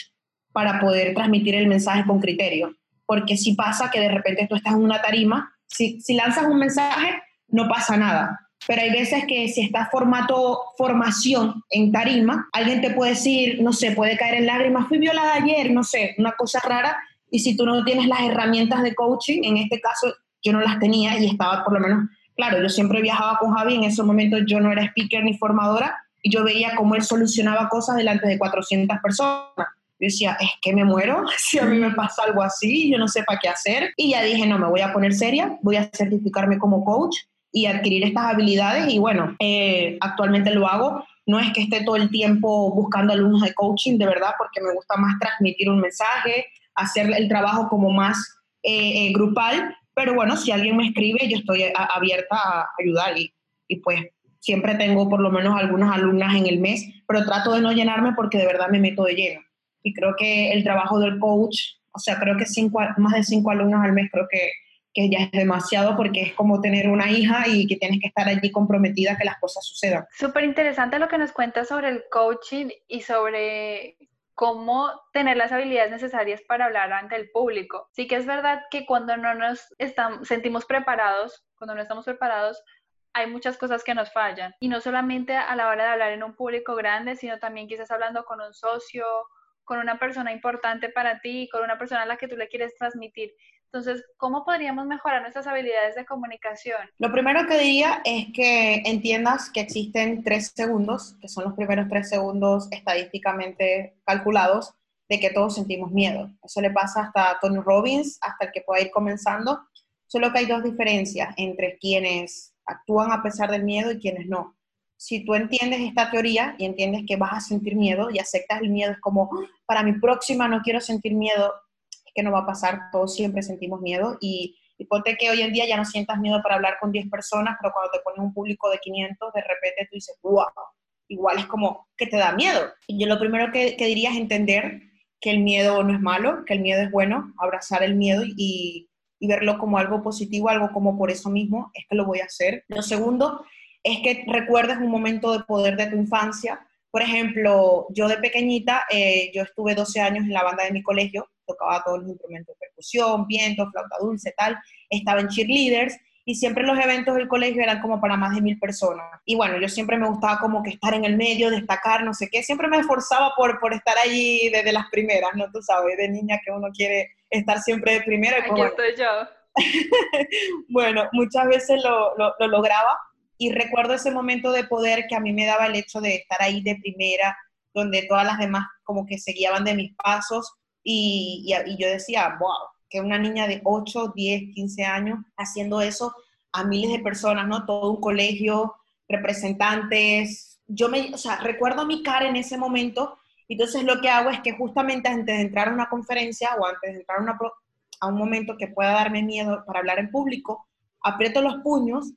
para poder transmitir el mensaje con criterio. Porque si pasa que de repente tú estás en una tarima, si, lanzas un mensaje, no pasa nada. Pero hay veces que si estás formato formación en tarima, alguien te puede decir, no sé, puede caer en lágrimas, fui violada ayer, no sé, una cosa rara, y si tú no tienes las herramientas de coaching, en este caso yo no las tenía y estaba por lo menos, claro, yo siempre viajaba con Javi, en ese momento yo no era speaker ni formadora y yo veía cómo él solucionaba cosas delante de 400 personas. Yo decía, es que me muero *laughs* si a mí me pasa algo así, yo no sé para qué hacer. Y ya dije, no, me voy a poner seria, voy a certificarme como coach y adquirir estas habilidades. Y bueno, eh, actualmente lo hago. No es que esté todo el tiempo buscando alumnos de coaching, de verdad, porque me gusta más transmitir un mensaje, hacer el trabajo como más eh, eh, grupal, pero bueno, si alguien me escribe, yo estoy abierta a ayudar y, y, pues siempre tengo por lo menos algunas alumnas en el mes, pero trato de no llenarme porque de verdad me meto de lleno. Y creo que el trabajo del coach, o sea, creo que cinco, más de cinco alumnos al mes, creo que, que ya es demasiado porque es como tener una hija y que tienes que estar allí comprometida que las cosas sucedan. Súper interesante lo que nos cuentas sobre el coaching y sobre cómo tener las habilidades necesarias para hablar ante el público. Sí que es verdad que cuando no nos estamos, sentimos preparados, cuando no estamos preparados, hay muchas cosas que nos fallan. Y no solamente a la hora de hablar en un público grande, sino también quizás hablando con un socio, con una persona importante para ti, con una persona a la que tú le quieres transmitir. Entonces, ¿cómo podríamos mejorar nuestras habilidades de comunicación? Lo primero que diría es que entiendas que existen tres segundos, que son los primeros tres segundos estadísticamente calculados, de que todos sentimos miedo. Eso le pasa hasta Tony Robbins, hasta el que pueda ir comenzando. Solo que hay dos diferencias entre quienes actúan a pesar del miedo y quienes no. Si tú entiendes esta teoría y entiendes que vas a sentir miedo y aceptas el miedo, es como, para mi próxima no quiero sentir miedo, que no va a pasar, todos siempre sentimos miedo y, y ponte que hoy en día ya no sientas miedo para hablar con 10 personas, pero cuando te ponen un público de 500, de repente tú dices, wow, igual es como que te da miedo. Y yo lo primero que, que diría es entender que el miedo no es malo, que el miedo es bueno, abrazar el miedo y, y verlo como algo positivo, algo como por eso mismo es que lo voy a hacer. Lo segundo es que recuerdes un momento de poder de tu infancia. Por ejemplo, yo de pequeñita, eh, yo estuve 12 años en la banda de mi colegio tocaba todos los instrumentos de percusión, viento, flauta dulce, tal, estaba en cheerleaders y siempre los eventos del colegio eran como para más de mil personas. Y bueno, yo siempre me gustaba como que estar en el medio, destacar, no sé qué, siempre me esforzaba por, por estar allí desde las primeras, ¿no? Tú sabes, de niña que uno quiere estar siempre de primera. Aquí estoy yo. *laughs* bueno, muchas veces lo, lo, lo lograba y recuerdo ese momento de poder que a mí me daba el hecho de estar ahí de primera, donde todas las demás como que se guiaban de mis pasos y, yo decía, wow, que una niña de 8, 10, 15 años haciendo eso a miles de personas, ¿no? Todo un colegio, representantes. Yo me, o sea, recuerdo mi cara en ese momento, entonces lo que hago es que justamente antes de entrar a una conferencia o antes de entrar a, una, a un momento que pueda darme miedo para hablar en público, aprieto los puños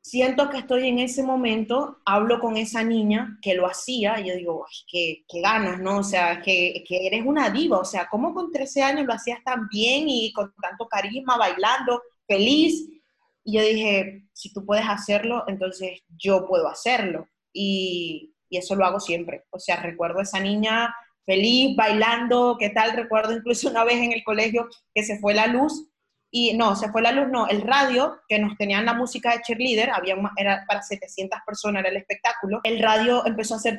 siento que estoy en ese momento, hablo con esa niña que lo hacía y yo digo, ay, qué, qué ganas, ¿no? O sea, que, que, eres una diva, o sea, ¿cómo con 13 años lo hacías tan bien y con tanto carisma, bailando, feliz? Y yo dije, si tú puedes hacerlo, entonces yo puedo hacerlo. Y, y eso lo hago siempre. O sea, recuerdo a esa niña feliz, bailando, ¿qué tal? Recuerdo incluso una vez en el colegio que se fue la luz y no, se fue la luz, no, el radio, que nos tenían la música de cheerleader, había era para 700 personas, era el espectáculo, el radio empezó a hacer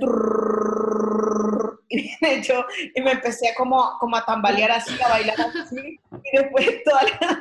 y de hecho, y me empecé como, como a tambalear así, a bailar así, y después todas las,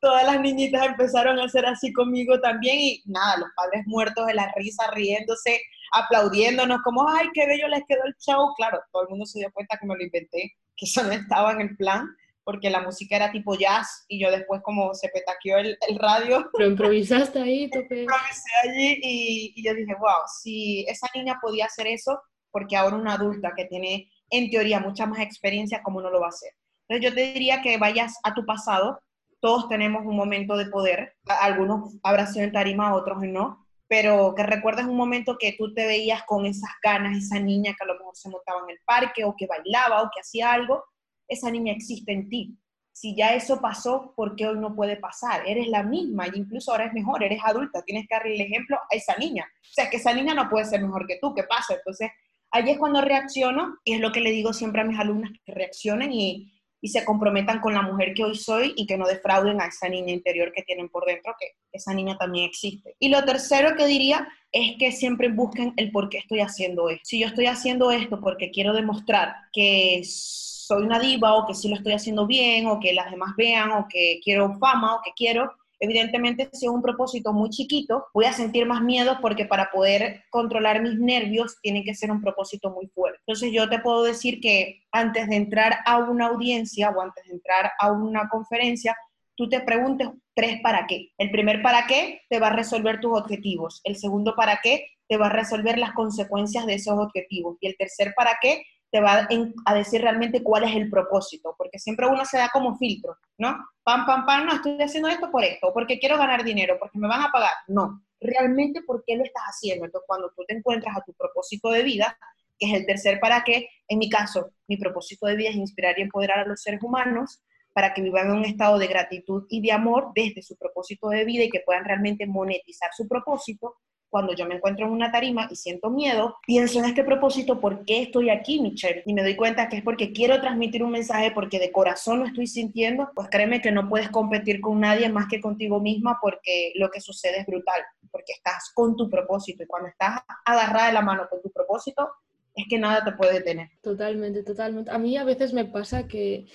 todas las niñitas empezaron a hacer así conmigo también, y nada, los padres muertos de la risa, riéndose, aplaudiéndonos, como, ay, qué bello les quedó el show, claro, todo el mundo se dio cuenta que me lo inventé, que eso no estaba en el plan, porque la música era tipo jazz y yo después como se petaqueó el, el radio. *laughs* Pero improvisaste ahí, tope. Improvisé allí y, y, yo dije, wow, si esa niña podía hacer eso, porque ahora una adulta que tiene en teoría mucha más experiencia, ¿cómo no lo va a hacer? Entonces yo te diría que vayas a tu pasado, todos tenemos un momento de poder, algunos habrá sido en tarima, otros no, pero que recuerdes un momento que tú te veías con esas ganas, esa niña que a lo mejor se montaba en el parque o que bailaba o que hacía algo, esa niña existe en ti. Si ya eso pasó, ¿por qué hoy no puede pasar? Eres la misma y incluso ahora es mejor, eres adulta, tienes que darle el ejemplo a esa niña. O sea, que esa niña no puede ser mejor que tú, ¿qué pasa? Entonces, ahí es cuando reacciono y es lo que le digo siempre a mis alumnas, que reaccionen y, y se comprometan con la mujer que hoy soy y que no defrauden a esa niña interior que tienen por dentro, que esa niña también existe. Y lo tercero que diría es que siempre busquen el por qué estoy haciendo esto. Si yo estoy haciendo esto porque quiero demostrar que soy una diva o que sí lo estoy haciendo bien o que las demás vean o que quiero fama o que quiero, evidentemente si es un propósito muy chiquito, voy a sentir más miedo porque para poder controlar mis nervios tiene que ser un propósito muy fuerte. Entonces yo te puedo decir que antes de entrar a una audiencia o antes de entrar a una conferencia, tú te preguntes tres para qué. El primer para qué te va a resolver tus objetivos. El segundo para qué te va a resolver las consecuencias de esos objetivos. Y el tercer para qué te va a decir realmente cuál es el propósito, porque siempre uno se da como filtro, ¿no? Pam, pam, pam, no, estoy haciendo esto por esto, porque quiero ganar dinero, porque me van a pagar. No, realmente, ¿por qué lo estás haciendo? Entonces, cuando tú te encuentras a tu propósito de vida, que es el tercer para qué, en mi caso, mi propósito de vida es inspirar y empoderar a los seres humanos para que vivan en un estado de gratitud y de amor desde su propósito de vida y que puedan realmente monetizar su propósito cuando yo me encuentro en una tarima y siento miedo, pienso en este propósito, ¿por qué estoy aquí, Michelle? Y me doy cuenta que es porque quiero transmitir un mensaje, porque de corazón lo estoy sintiendo, pues créeme que no puedes competir con nadie más que contigo misma porque lo que sucede es brutal, porque estás con tu propósito y cuando estás agarrada de la mano con tu propósito, es que nada te puede detener. Totalmente, totalmente. A mí a veces me pasa que,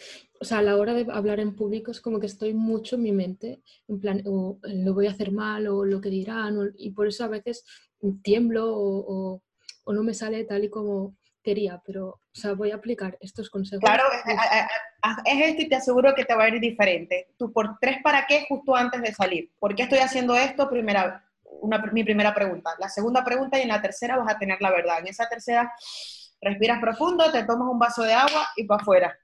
o sea, a la hora de hablar en público es como que estoy mucho en mi mente, en plan, o lo voy a hacer mal, o lo que dirán, y por eso a veces tiemblo o, o, no me sale tal y como quería, pero, o sea, voy a aplicar estos consejos. Claro, es esto y te aseguro que te va a ir diferente. Tú por tres para qué justo antes de salir. ¿Por qué estoy haciendo esto? Primera, una, mi primera pregunta. La segunda pregunta y en la tercera vas a tener la verdad. En esa tercera respiras profundo, te tomas un vaso de agua y para afuera.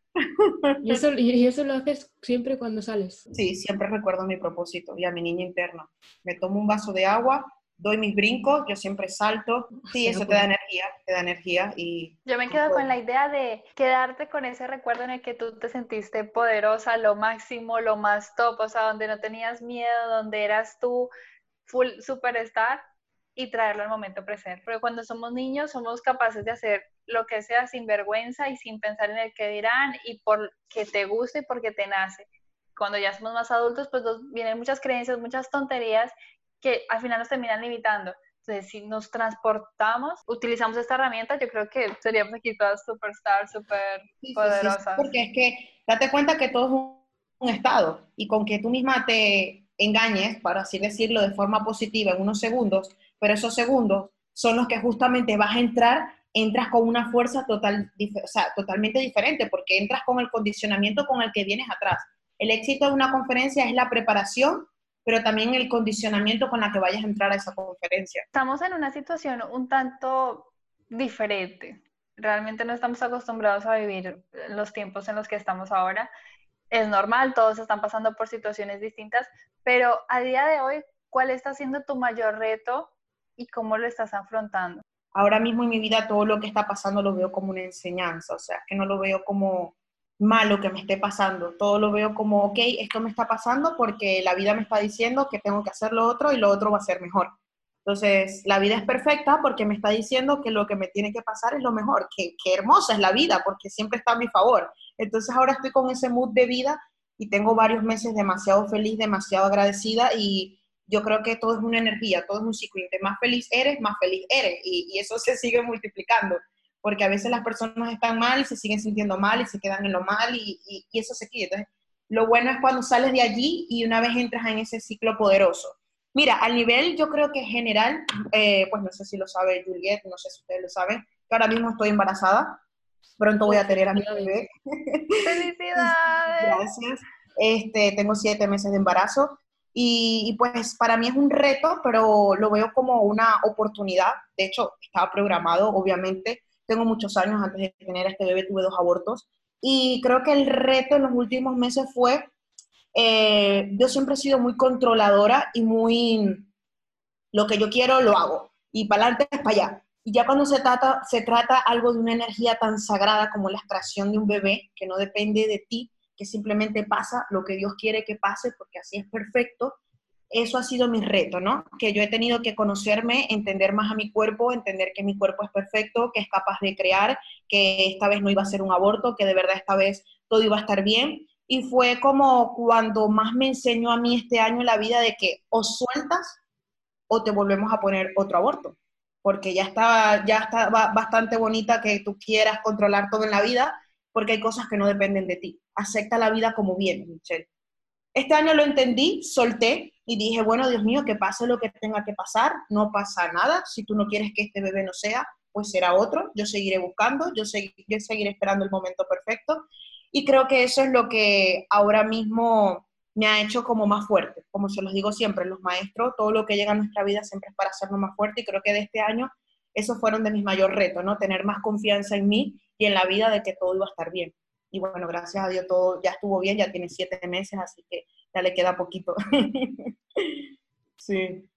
¿Y eso, ¿Y eso lo haces siempre cuando sales? Sí, siempre recuerdo mi propósito y a mi niña interna. Me tomo un vaso de agua, doy mis brincos, yo siempre salto. Sí, eso te da energía, te da energía y... Yo me quedo con la idea de quedarte con ese recuerdo en el que tú te sentiste poderosa, lo máximo, lo más top, o sea, donde no tenías miedo, donde eras tú full superstar y traerlo al momento presente. Porque cuando somos niños somos capaces de hacer lo que sea sin vergüenza y sin pensar en el que dirán y porque te guste y porque te nace. Cuando ya somos más adultos, pues vienen muchas creencias, muchas tonterías que al final nos terminan limitando. Entonces, si nos transportamos, utilizamos esta herramienta, yo creo que seríamos aquí todas superstar, súper poderosas. porque es que date cuenta que todo es un estado y con que tú misma te engañes, para así decirlo, de forma positiva en unos segundos, pero esos segundos son los que justamente vas a entrar, entras con una fuerza total, o sea, totalmente diferente, porque entras con el condicionamiento con el que vienes atrás. El éxito de una conferencia es la preparación pero también el condicionamiento con la que vayas a entrar a esa conferencia. Estamos en una situación un tanto diferente. Realmente no estamos acostumbrados a vivir los tiempos en los que estamos ahora. Es normal, todos están pasando por situaciones distintas, pero a día de hoy, ¿cuál está siendo tu mayor reto y cómo lo estás afrontando? Ahora mismo en mi vida todo lo que está pasando lo veo como una enseñanza, o sea, que no lo veo como malo que me esté pasando. Todo lo veo como, ok, esto me está pasando porque la vida me está diciendo que tengo que hacer lo otro y lo otro va a ser mejor. Entonces, la vida es perfecta porque me está diciendo que lo que me tiene que pasar es lo mejor. Qué, qué hermosa es la vida porque siempre está a mi favor. Entonces, ahora estoy con ese mood de vida y tengo varios meses demasiado feliz, demasiado agradecida y yo creo que todo es una energía, todo es un ciclo. Y más feliz eres, más feliz eres. Y, y eso se sigue multiplicando porque a veces las personas están mal y se siguen sintiendo mal y se quedan en lo mal y, y, eso se quita. Entonces, lo bueno es cuando sales de allí y una vez entras en ese ciclo poderoso. Mira, al nivel yo creo que general, eh, pues no sé si lo sabe Juliet, no sé si ustedes lo saben, que ahora mismo estoy embarazada, pronto voy a tener a mi bebé. ¡Felicidades! *laughs* Gracias. Este, tengo siete meses de embarazo y, y, pues para mí es un reto, pero lo veo como una oportunidad. De hecho, estaba programado, obviamente, tengo muchos años, antes de tener a este bebé tuve dos abortos. Y creo que el reto en los últimos meses fue, eh, yo siempre he sido muy controladora y muy, lo que yo quiero lo hago. Y para adelante es para allá. Y ya cuando se trata, se trata algo de una energía tan sagrada como la extracción de un bebé, que no depende de ti, que simplemente pasa lo que Dios quiere que pase, porque así es perfecto, eso ha sido mi reto, ¿no? Que yo he tenido que conocerme, entender más a mi cuerpo, entender que mi cuerpo es perfecto, que es capaz de crear, que esta vez no iba a ser un aborto, que de verdad esta vez todo iba a estar bien. Y fue como cuando más me enseñó a mí este año la vida de que o sueltas o te volvemos a poner otro aborto. Porque ya está, ya está bastante bonita que tú quieras controlar todo en la vida, porque hay cosas que no dependen de ti. Acepta la vida como viene, Michelle. Este año lo entendí, solté, y dije, bueno, Dios mío, que pase lo que tenga que pasar, no pasa nada, si tú no quieres que este bebé no sea, pues será otro, yo seguiré buscando, yo, yo seguiré esperando el momento perfecto, y creo que eso es lo que ahora mismo me ha hecho como más fuerte, como se los digo siempre, los maestros, todo lo que llega a nuestra vida siempre es para hacernos más fuerte, y creo que de este año esos fueron de mis mayores retos, ¿no? Tener más confianza en mí y en la vida de que todo iba a estar bien. Y bueno, gracias a Dios todo ya estuvo bien, ya tiene siete meses, así que ya le queda poquito. *laughs* sí.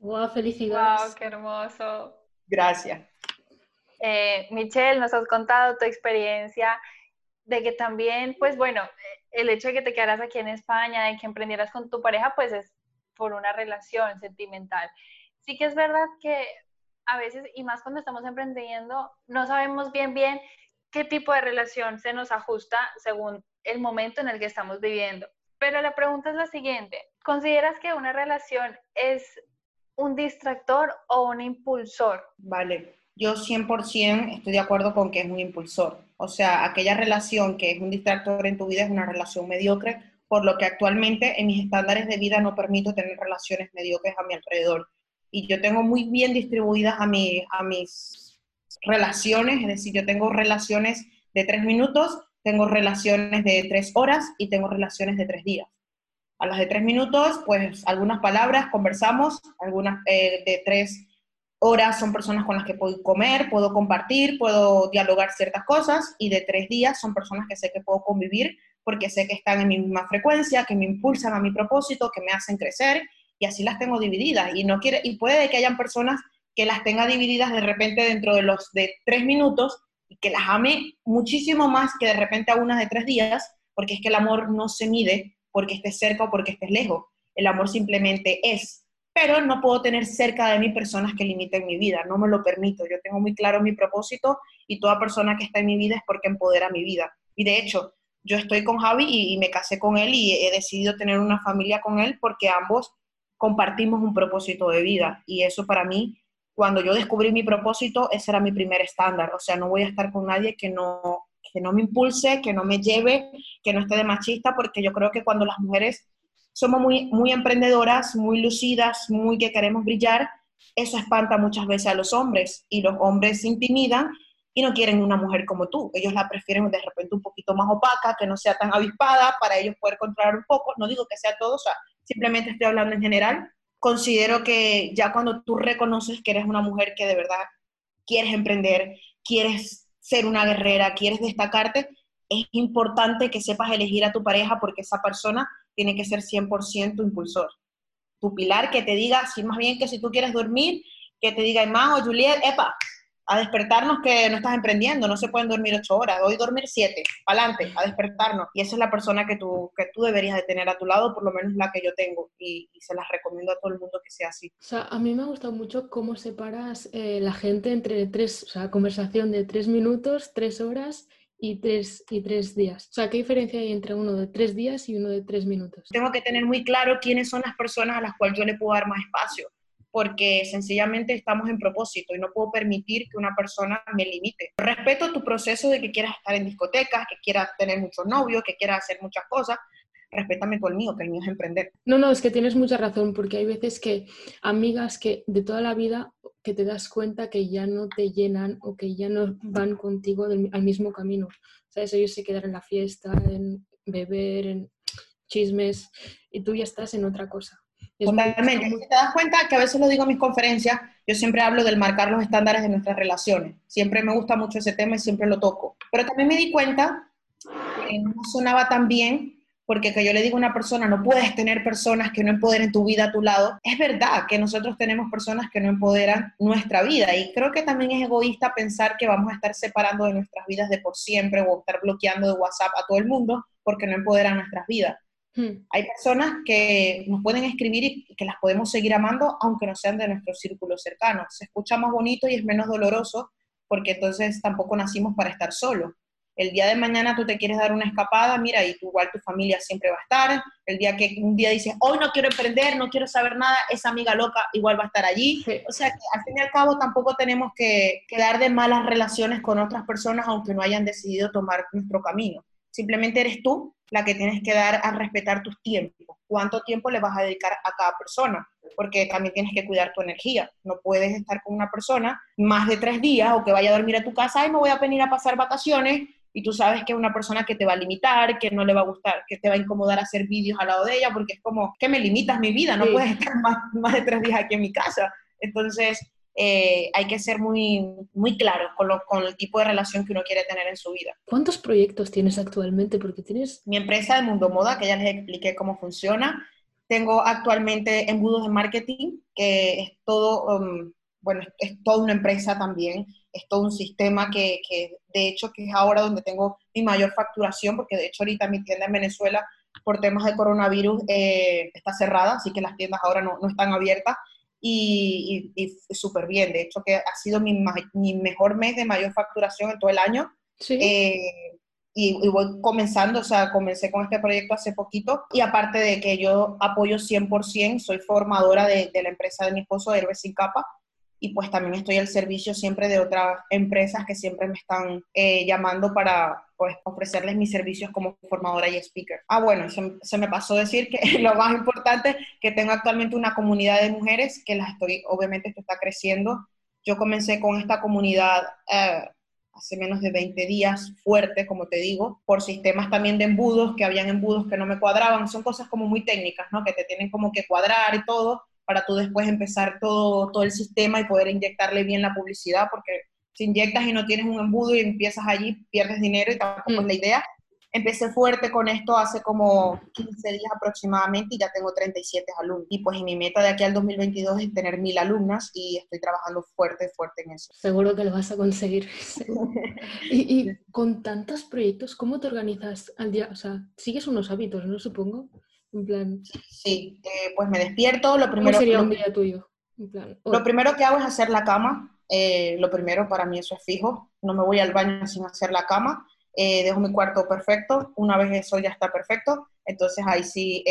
Wow, felicidades. Wow, qué hermoso. Gracias. Eh, Michelle, nos has contado tu experiencia de que también, pues bueno, el hecho de que te quedaras aquí en España, de que emprendieras con tu pareja, pues es por una relación sentimental. Sí que es verdad que a veces, y más cuando estamos emprendiendo, no sabemos bien bien qué tipo de relación se nos ajusta según el momento en el que estamos viviendo. Pero la pregunta es la siguiente, ¿consideras que una relación es un distractor o un impulsor? Vale, yo 100% estoy de acuerdo con que es un impulsor. O sea, aquella relación que es un distractor en tu vida es una relación mediocre, por lo que actualmente en mis estándares de vida no permito tener relaciones mediocres a mi alrededor. Y yo tengo muy bien distribuidas a, mi, a mis relaciones, es decir, yo tengo relaciones de tres minutos, tengo relaciones de tres horas y tengo relaciones de tres días. A las de tres minutos, pues algunas palabras, conversamos, algunas eh, de tres horas son personas con las que puedo comer, puedo compartir, puedo dialogar ciertas cosas y de tres días son personas que sé que puedo convivir porque sé que están en mi misma frecuencia, que me impulsan a mi propósito, que me hacen crecer y así las tengo divididas. Y, no quiere, y puede que hayan personas que las tenga divididas de repente dentro de los de tres minutos y que las ame muchísimo más que de repente a unas de tres días, porque es que el amor no se mide porque estés cerca o porque estés lejos. El amor simplemente es pero no puedo tener cerca de mí personas que limiten mi vida, no me lo permito. Yo tengo muy claro mi propósito y toda persona que está en mi vida es porque empodera mi vida. Y de hecho, yo estoy con Javi y, me casé con él y he decidido tener una familia con él porque ambos compartimos un propósito de vida. Y eso para mí, cuando yo descubrí mi propósito, ese era mi primer estándar. O sea, no voy a estar con nadie que no, que no me impulse, que no me lleve, que no esté de machista, porque yo creo que cuando las mujeres somos muy, muy emprendedoras, muy lucidas, muy que queremos brillar, eso espanta muchas veces a los hombres y los hombres se intimidan y no quieren una mujer como tú. Ellos la prefieren de repente un poquito más opaca, que no sea tan avispada para ellos poder controlar un poco. No digo que sea todo, o sea, simplemente estoy hablando en general. Considero que ya cuando tú reconoces que eres una mujer que de verdad quieres emprender, quieres ser una guerrera, quieres destacarte, es importante que sepas elegir a tu pareja porque esa persona tiene que ser 100% impulsor. Tu pilar que te diga, si más bien que si tú quieres dormir, que te diga, Emma o Juliet, epa, a despertarnos que no estás emprendiendo, no se pueden dormir ocho horas, hoy dormir siete, adelante, a despertarnos. Y esa es la persona que tú, que tú deberías de tener a tu lado, por lo menos la que yo tengo, y, se las recomiendo a todo el mundo que sea así. O sea, a mí me ha gustado mucho cómo separas eh, la gente entre tres, o sea, conversación de tres minutos, tres horas y tres, y tres días. O sea, ¿qué diferencia hay entre uno de tres días y uno de tres minutos? Tengo que tener muy claro quiénes son las personas a las cuales yo le puedo dar más espacio, porque sencillamente estamos en propósito y no puedo permitir que una persona me limite. Respeto tu proceso de que quieras estar en discotecas, que quieras tener muchos novios, que quieras hacer muchas cosas, respétame con el mío, que el mío es emprender. No, no, es que tienes mucha razón, porque hay veces que amigas que de toda la vida que te das cuenta que ya no te llenan o que ya no van contigo al mismo camino. ¿Sabes? Ellos se quedan en la fiesta, en beber, en chismes, y tú ya estás en otra cosa. Totalmente. Si te das cuenta que a veces lo digo en mis conferencias, yo siempre hablo del marcar los estándares de nuestras relaciones. Siempre me gusta mucho ese tema y siempre lo toco. Pero también me di cuenta que no sonaba tan bien porque que yo le digo a una persona, no puedes tener personas que no empoderen tu vida a tu lado, es verdad que nosotros tenemos personas que no empoderan nuestra vida y creo que también es egoísta pensar que vamos a estar separando de nuestras vidas de por siempre o estar bloqueando de WhatsApp a todo el mundo porque no empoderan nuestras vidas. Hmm. Hay personas que nos pueden escribir y que las podemos seguir amando aunque no sean de nuestro círculo cercano. Se escucha más bonito y es menos doloroso porque entonces tampoco nacimos para estar solos el día de mañana tú te quieres dar una escapada, mira, y igual tu familia siempre va a estar. El día que un día dices, hoy no quiero emprender, no quiero saber nada, esa amiga loca igual va a estar allí. O sea, que al fin y al cabo tampoco tenemos que quedar de malas relaciones con otras personas, aunque no hayan decidido tomar nuestro camino. Simplemente eres tú la que tienes que dar a respetar tus tiempos. ¿Cuánto tiempo le vas a dedicar a cada persona? Porque también tienes que cuidar tu energía. No puedes estar con una persona más de tres días o que vaya a dormir a tu casa y me voy a venir a pasar vacaciones y tú sabes que es una persona que te va a limitar, que no le va a gustar, que te va a incomodar hacer vídeos al lado de ella, porque es como que me limitas mi vida, no puedes estar más, más, de tres días aquí en mi casa. Entonces, eh, hay que ser muy, muy claro con, lo, con el tipo de relación que uno quiere tener en su vida. ¿Cuántos proyectos tienes actualmente? Porque tienes... Mi empresa de Mundo Moda, que ya les expliqué cómo funciona. Tengo actualmente embudos de marketing, que es todo, um, bueno, es toda una empresa también es todo un sistema que, de hecho que es ahora donde tengo mi mayor facturación, porque de hecho ahorita mi tienda en Venezuela por temas de coronavirus eh, está cerrada, así que las tiendas ahora no, no están abiertas y, y, súper bien. De hecho que ha sido mi, mi, mejor mes de mayor facturación en todo el año. Eh, y, voy comenzando, o sea, comencé con este proyecto hace poquito y aparte de que yo apoyo 100%, soy formadora de, de la empresa de mi esposo, Héroes Sin Capa, y pues también estoy al servicio siempre de otras empresas que siempre me están eh, llamando para pues, ofrecerles mis servicios como formadora y speaker. Ah, bueno, se, me pasó decir que *laughs* lo más importante, que tengo actualmente una comunidad de mujeres que las estoy, obviamente esto está creciendo. Yo comencé con esta comunidad eh, hace menos de 20 días, fuerte, como te digo, por sistemas también de embudos, que habían embudos que no me cuadraban, son cosas como muy técnicas, ¿no? Que te tienen como que cuadrar y todo, para tú después empezar todo, todo el sistema y poder inyectarle bien la publicidad, porque si inyectas y no tienes un embudo y empiezas allí, pierdes dinero y tampoco es la mm. idea. Empecé fuerte con esto hace como 15 días aproximadamente y ya tengo 37 alumnos. Y pues mi meta de aquí al 2022 es tener mil alumnas y estoy trabajando fuerte, fuerte en eso. Seguro que lo vas a conseguir. *laughs* y, y, con tantos proyectos, ¿cómo te organizas al día? O sea, sigues unos hábitos, ¿no? Supongo. En plan... Sí, eh, pues me despierto, lo primero... sería un día tuyo? Lo primero que hago es hacer la cama, eh, lo primero para mí eso es fijo, no me voy al baño sin hacer la cama, eh, dejo mi cuarto perfecto, una vez eso ya está perfecto, entonces ahí sí,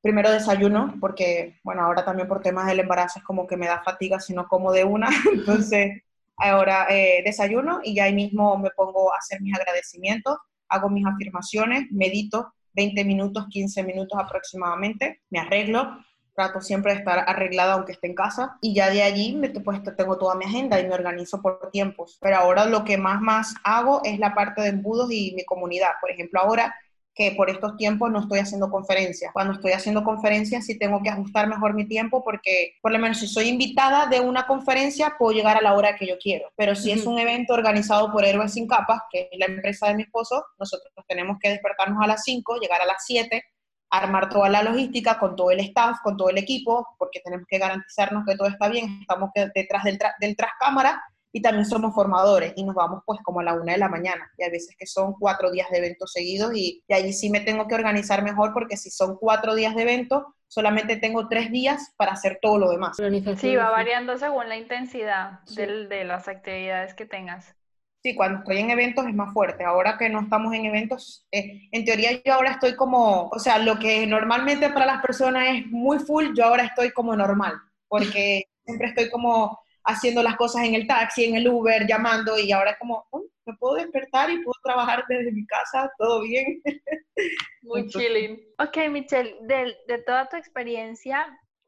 primero desayuno, porque bueno, ahora también por temas del embarazo es como que me da fatiga si no como de una, *laughs* entonces ahora desayuno y ya ahí mismo me pongo a hacer mis agradecimientos, hago mis afirmaciones, medito, 20 minutos, 15 minutos aproximadamente, me arreglo, trato siempre de estar arreglada aunque esté en casa y ya de allí pues, tengo toda mi agenda y me organizo por tiempos. Pero ahora lo que más más hago es la parte de embudos y mi comunidad. Por ejemplo, ahora que por estos tiempos no estoy haciendo conferencias. Cuando estoy haciendo conferencias sí tengo que ajustar mejor mi tiempo porque por lo menos si soy invitada de una conferencia puedo llegar a la hora que yo quiero. Pero si es un evento organizado por Héroes Sin Capas, que es la empresa de mi esposo, nosotros tenemos que despertarnos a las 5, llegar a las 7, armar toda la logística con todo el staff, con todo el equipo, porque tenemos que garantizarnos que todo está bien, estamos detrás del, del tras cámara y también somos formadores y nos vamos pues como a la una de la mañana y hay veces que son cuatro días de eventos seguidos y, y allí sí me tengo que organizar mejor porque si son cuatro días de evento solamente tengo tres días para hacer todo lo demás. Sí, va variando según la intensidad de las actividades que tengas. Sí, cuando estoy en eventos es más fuerte. Ahora que no estamos en eventos, eh, en teoría yo ahora estoy como, o sea, lo que normalmente para las personas es muy full, yo ahora estoy como normal, porque siempre estoy como haciendo las cosas en el taxi, en el Uber, llamando y ahora es como, me puedo despertar y puedo trabajar desde mi casa, todo bien. *laughs* Muy chilling. Ok, Michelle, de, de toda tu experiencia,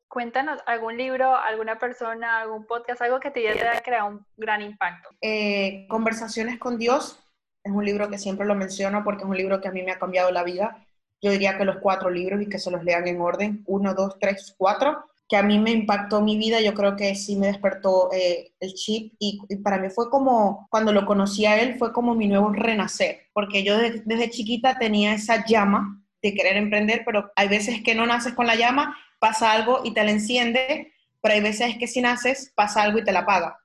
cuéntanos algún libro, alguna persona, algún podcast, algo que te haya creado un gran impacto. Eh, Conversaciones con Dios es un libro que siempre lo menciono porque es un libro que a mí me ha cambiado la vida. Yo diría que los cuatro libros y que se los lean en orden, uno, dos, tres, cuatro que a mí me impactó mi vida, yo creo que sí me despertó eh, el chip y, para mí fue como, cuando lo conocí a él, fue como mi nuevo renacer, porque yo desde chiquita tenía esa llama de querer emprender, pero hay veces que no naces con la llama, pasa algo y te la enciende, pero hay veces que si naces, pasa algo y te la apaga.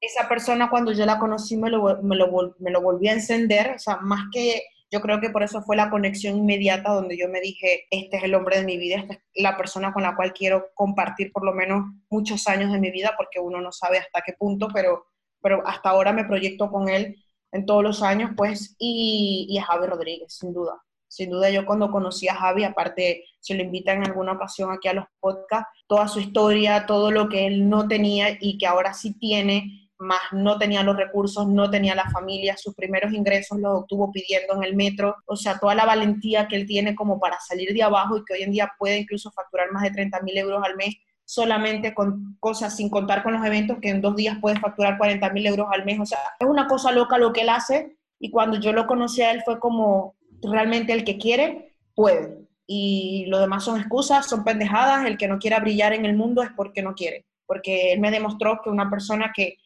Esa persona cuando yo la conocí me lo, me lo, me lo volví a encender, o sea, más que yo creo que por eso fue la conexión inmediata donde yo me dije, este es el hombre de mi vida, esta es la persona con la cual quiero compartir por lo menos muchos años de mi vida, porque uno no sabe hasta qué punto, pero, pero hasta ahora me proyecto con él en todos los años, pues, y, y a Javi Rodríguez, sin duda. Sin duda yo cuando conocí a Javi, aparte se lo invita en alguna ocasión aquí a los podcasts, toda su historia, todo lo que él no tenía y que ahora sí tiene, más no tenía los recursos, no tenía la familia, sus primeros ingresos los obtuvo pidiendo en el metro, o sea, toda la valentía que él tiene como para salir de abajo y que hoy en día puede incluso facturar más de 30 mil euros al mes solamente con cosas, sin contar con los eventos, que en dos días puede facturar 40 mil euros al mes, o sea, es una cosa loca lo que él hace y cuando yo lo conocí a él fue como realmente el que quiere, puede. Y lo demás son excusas, son pendejadas, el que no quiera brillar en el mundo es porque no quiere, porque él me demostró que una persona que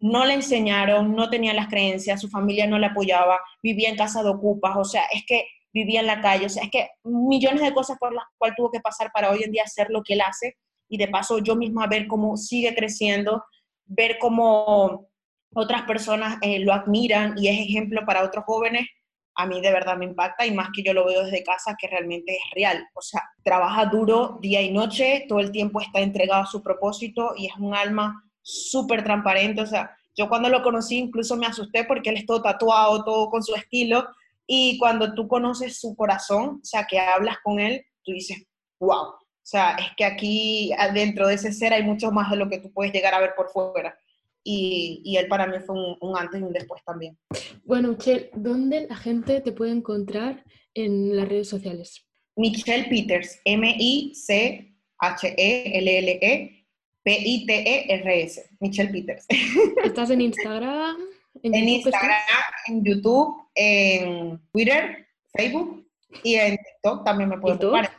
no le enseñaron, no tenía las creencias, su familia no le apoyaba, vivía en casa de ocupas, o sea, es que vivía en la calle, o sea, es que millones de cosas por las cuales tuvo que pasar para hoy en día hacer lo que él hace y de paso yo misma ver cómo sigue creciendo, ver cómo otras personas eh, lo admiran y es ejemplo para otros jóvenes, a mí de verdad me impacta y más que yo lo veo desde casa que realmente es real. O sea, trabaja duro día y noche, todo el tiempo está entregado a su propósito y es un alma súper transparente, o sea, yo cuando lo conocí incluso me asusté porque él es todo tatuado, todo con su estilo, y cuando tú conoces su corazón, o sea, que hablas con él, tú dices, wow, o sea, es que aquí dentro de ese ser hay mucho más de lo que tú puedes llegar a ver por fuera. Y, y él para mí fue un, un, antes y un después también. Bueno, Michelle, ¿dónde la gente te puede encontrar en las redes sociales? Michelle Peters, M-I-C-H-E-L-L-E, P-I-T-E-R-S, Michelle Peters. *laughs* ¿Estás en Instagram? En, en Instagram, en YouTube, en Twitter, Facebook y en TikTok también me pueden buscar.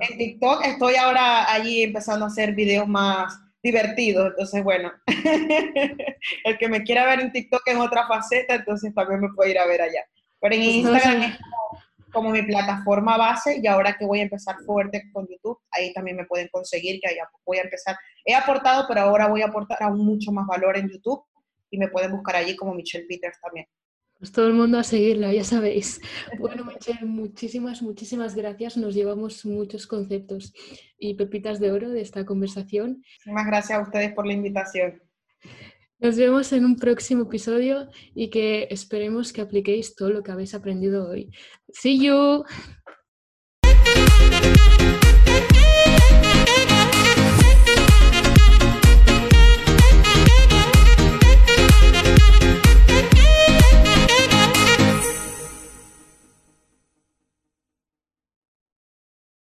En TikTok estoy ahora allí empezando a hacer videos más divertidos, entonces bueno, *laughs* el que me quiera ver en TikTok en otra faceta, entonces también me puede ir a ver allá. Pero en pues Instagram es como, mi plataforma base y ahora que voy a empezar fuerte con YouTube, ahí también me pueden conseguir, que allá voy a empezar. He aportado, pero ahora voy a aportar aún mucho más valor en YouTube y me pueden buscar allí como Michelle Peters también. Pues todo el mundo a seguirla, ya sabéis. Bueno, Michelle, muchísimas, muchísimas gracias. Nos llevamos muchos conceptos y pepitas de oro de esta conversación. Muchas gracias a ustedes por la invitación. Nos vemos en un próximo episodio y que esperemos que apliquéis todo lo que habéis aprendido hoy. See you.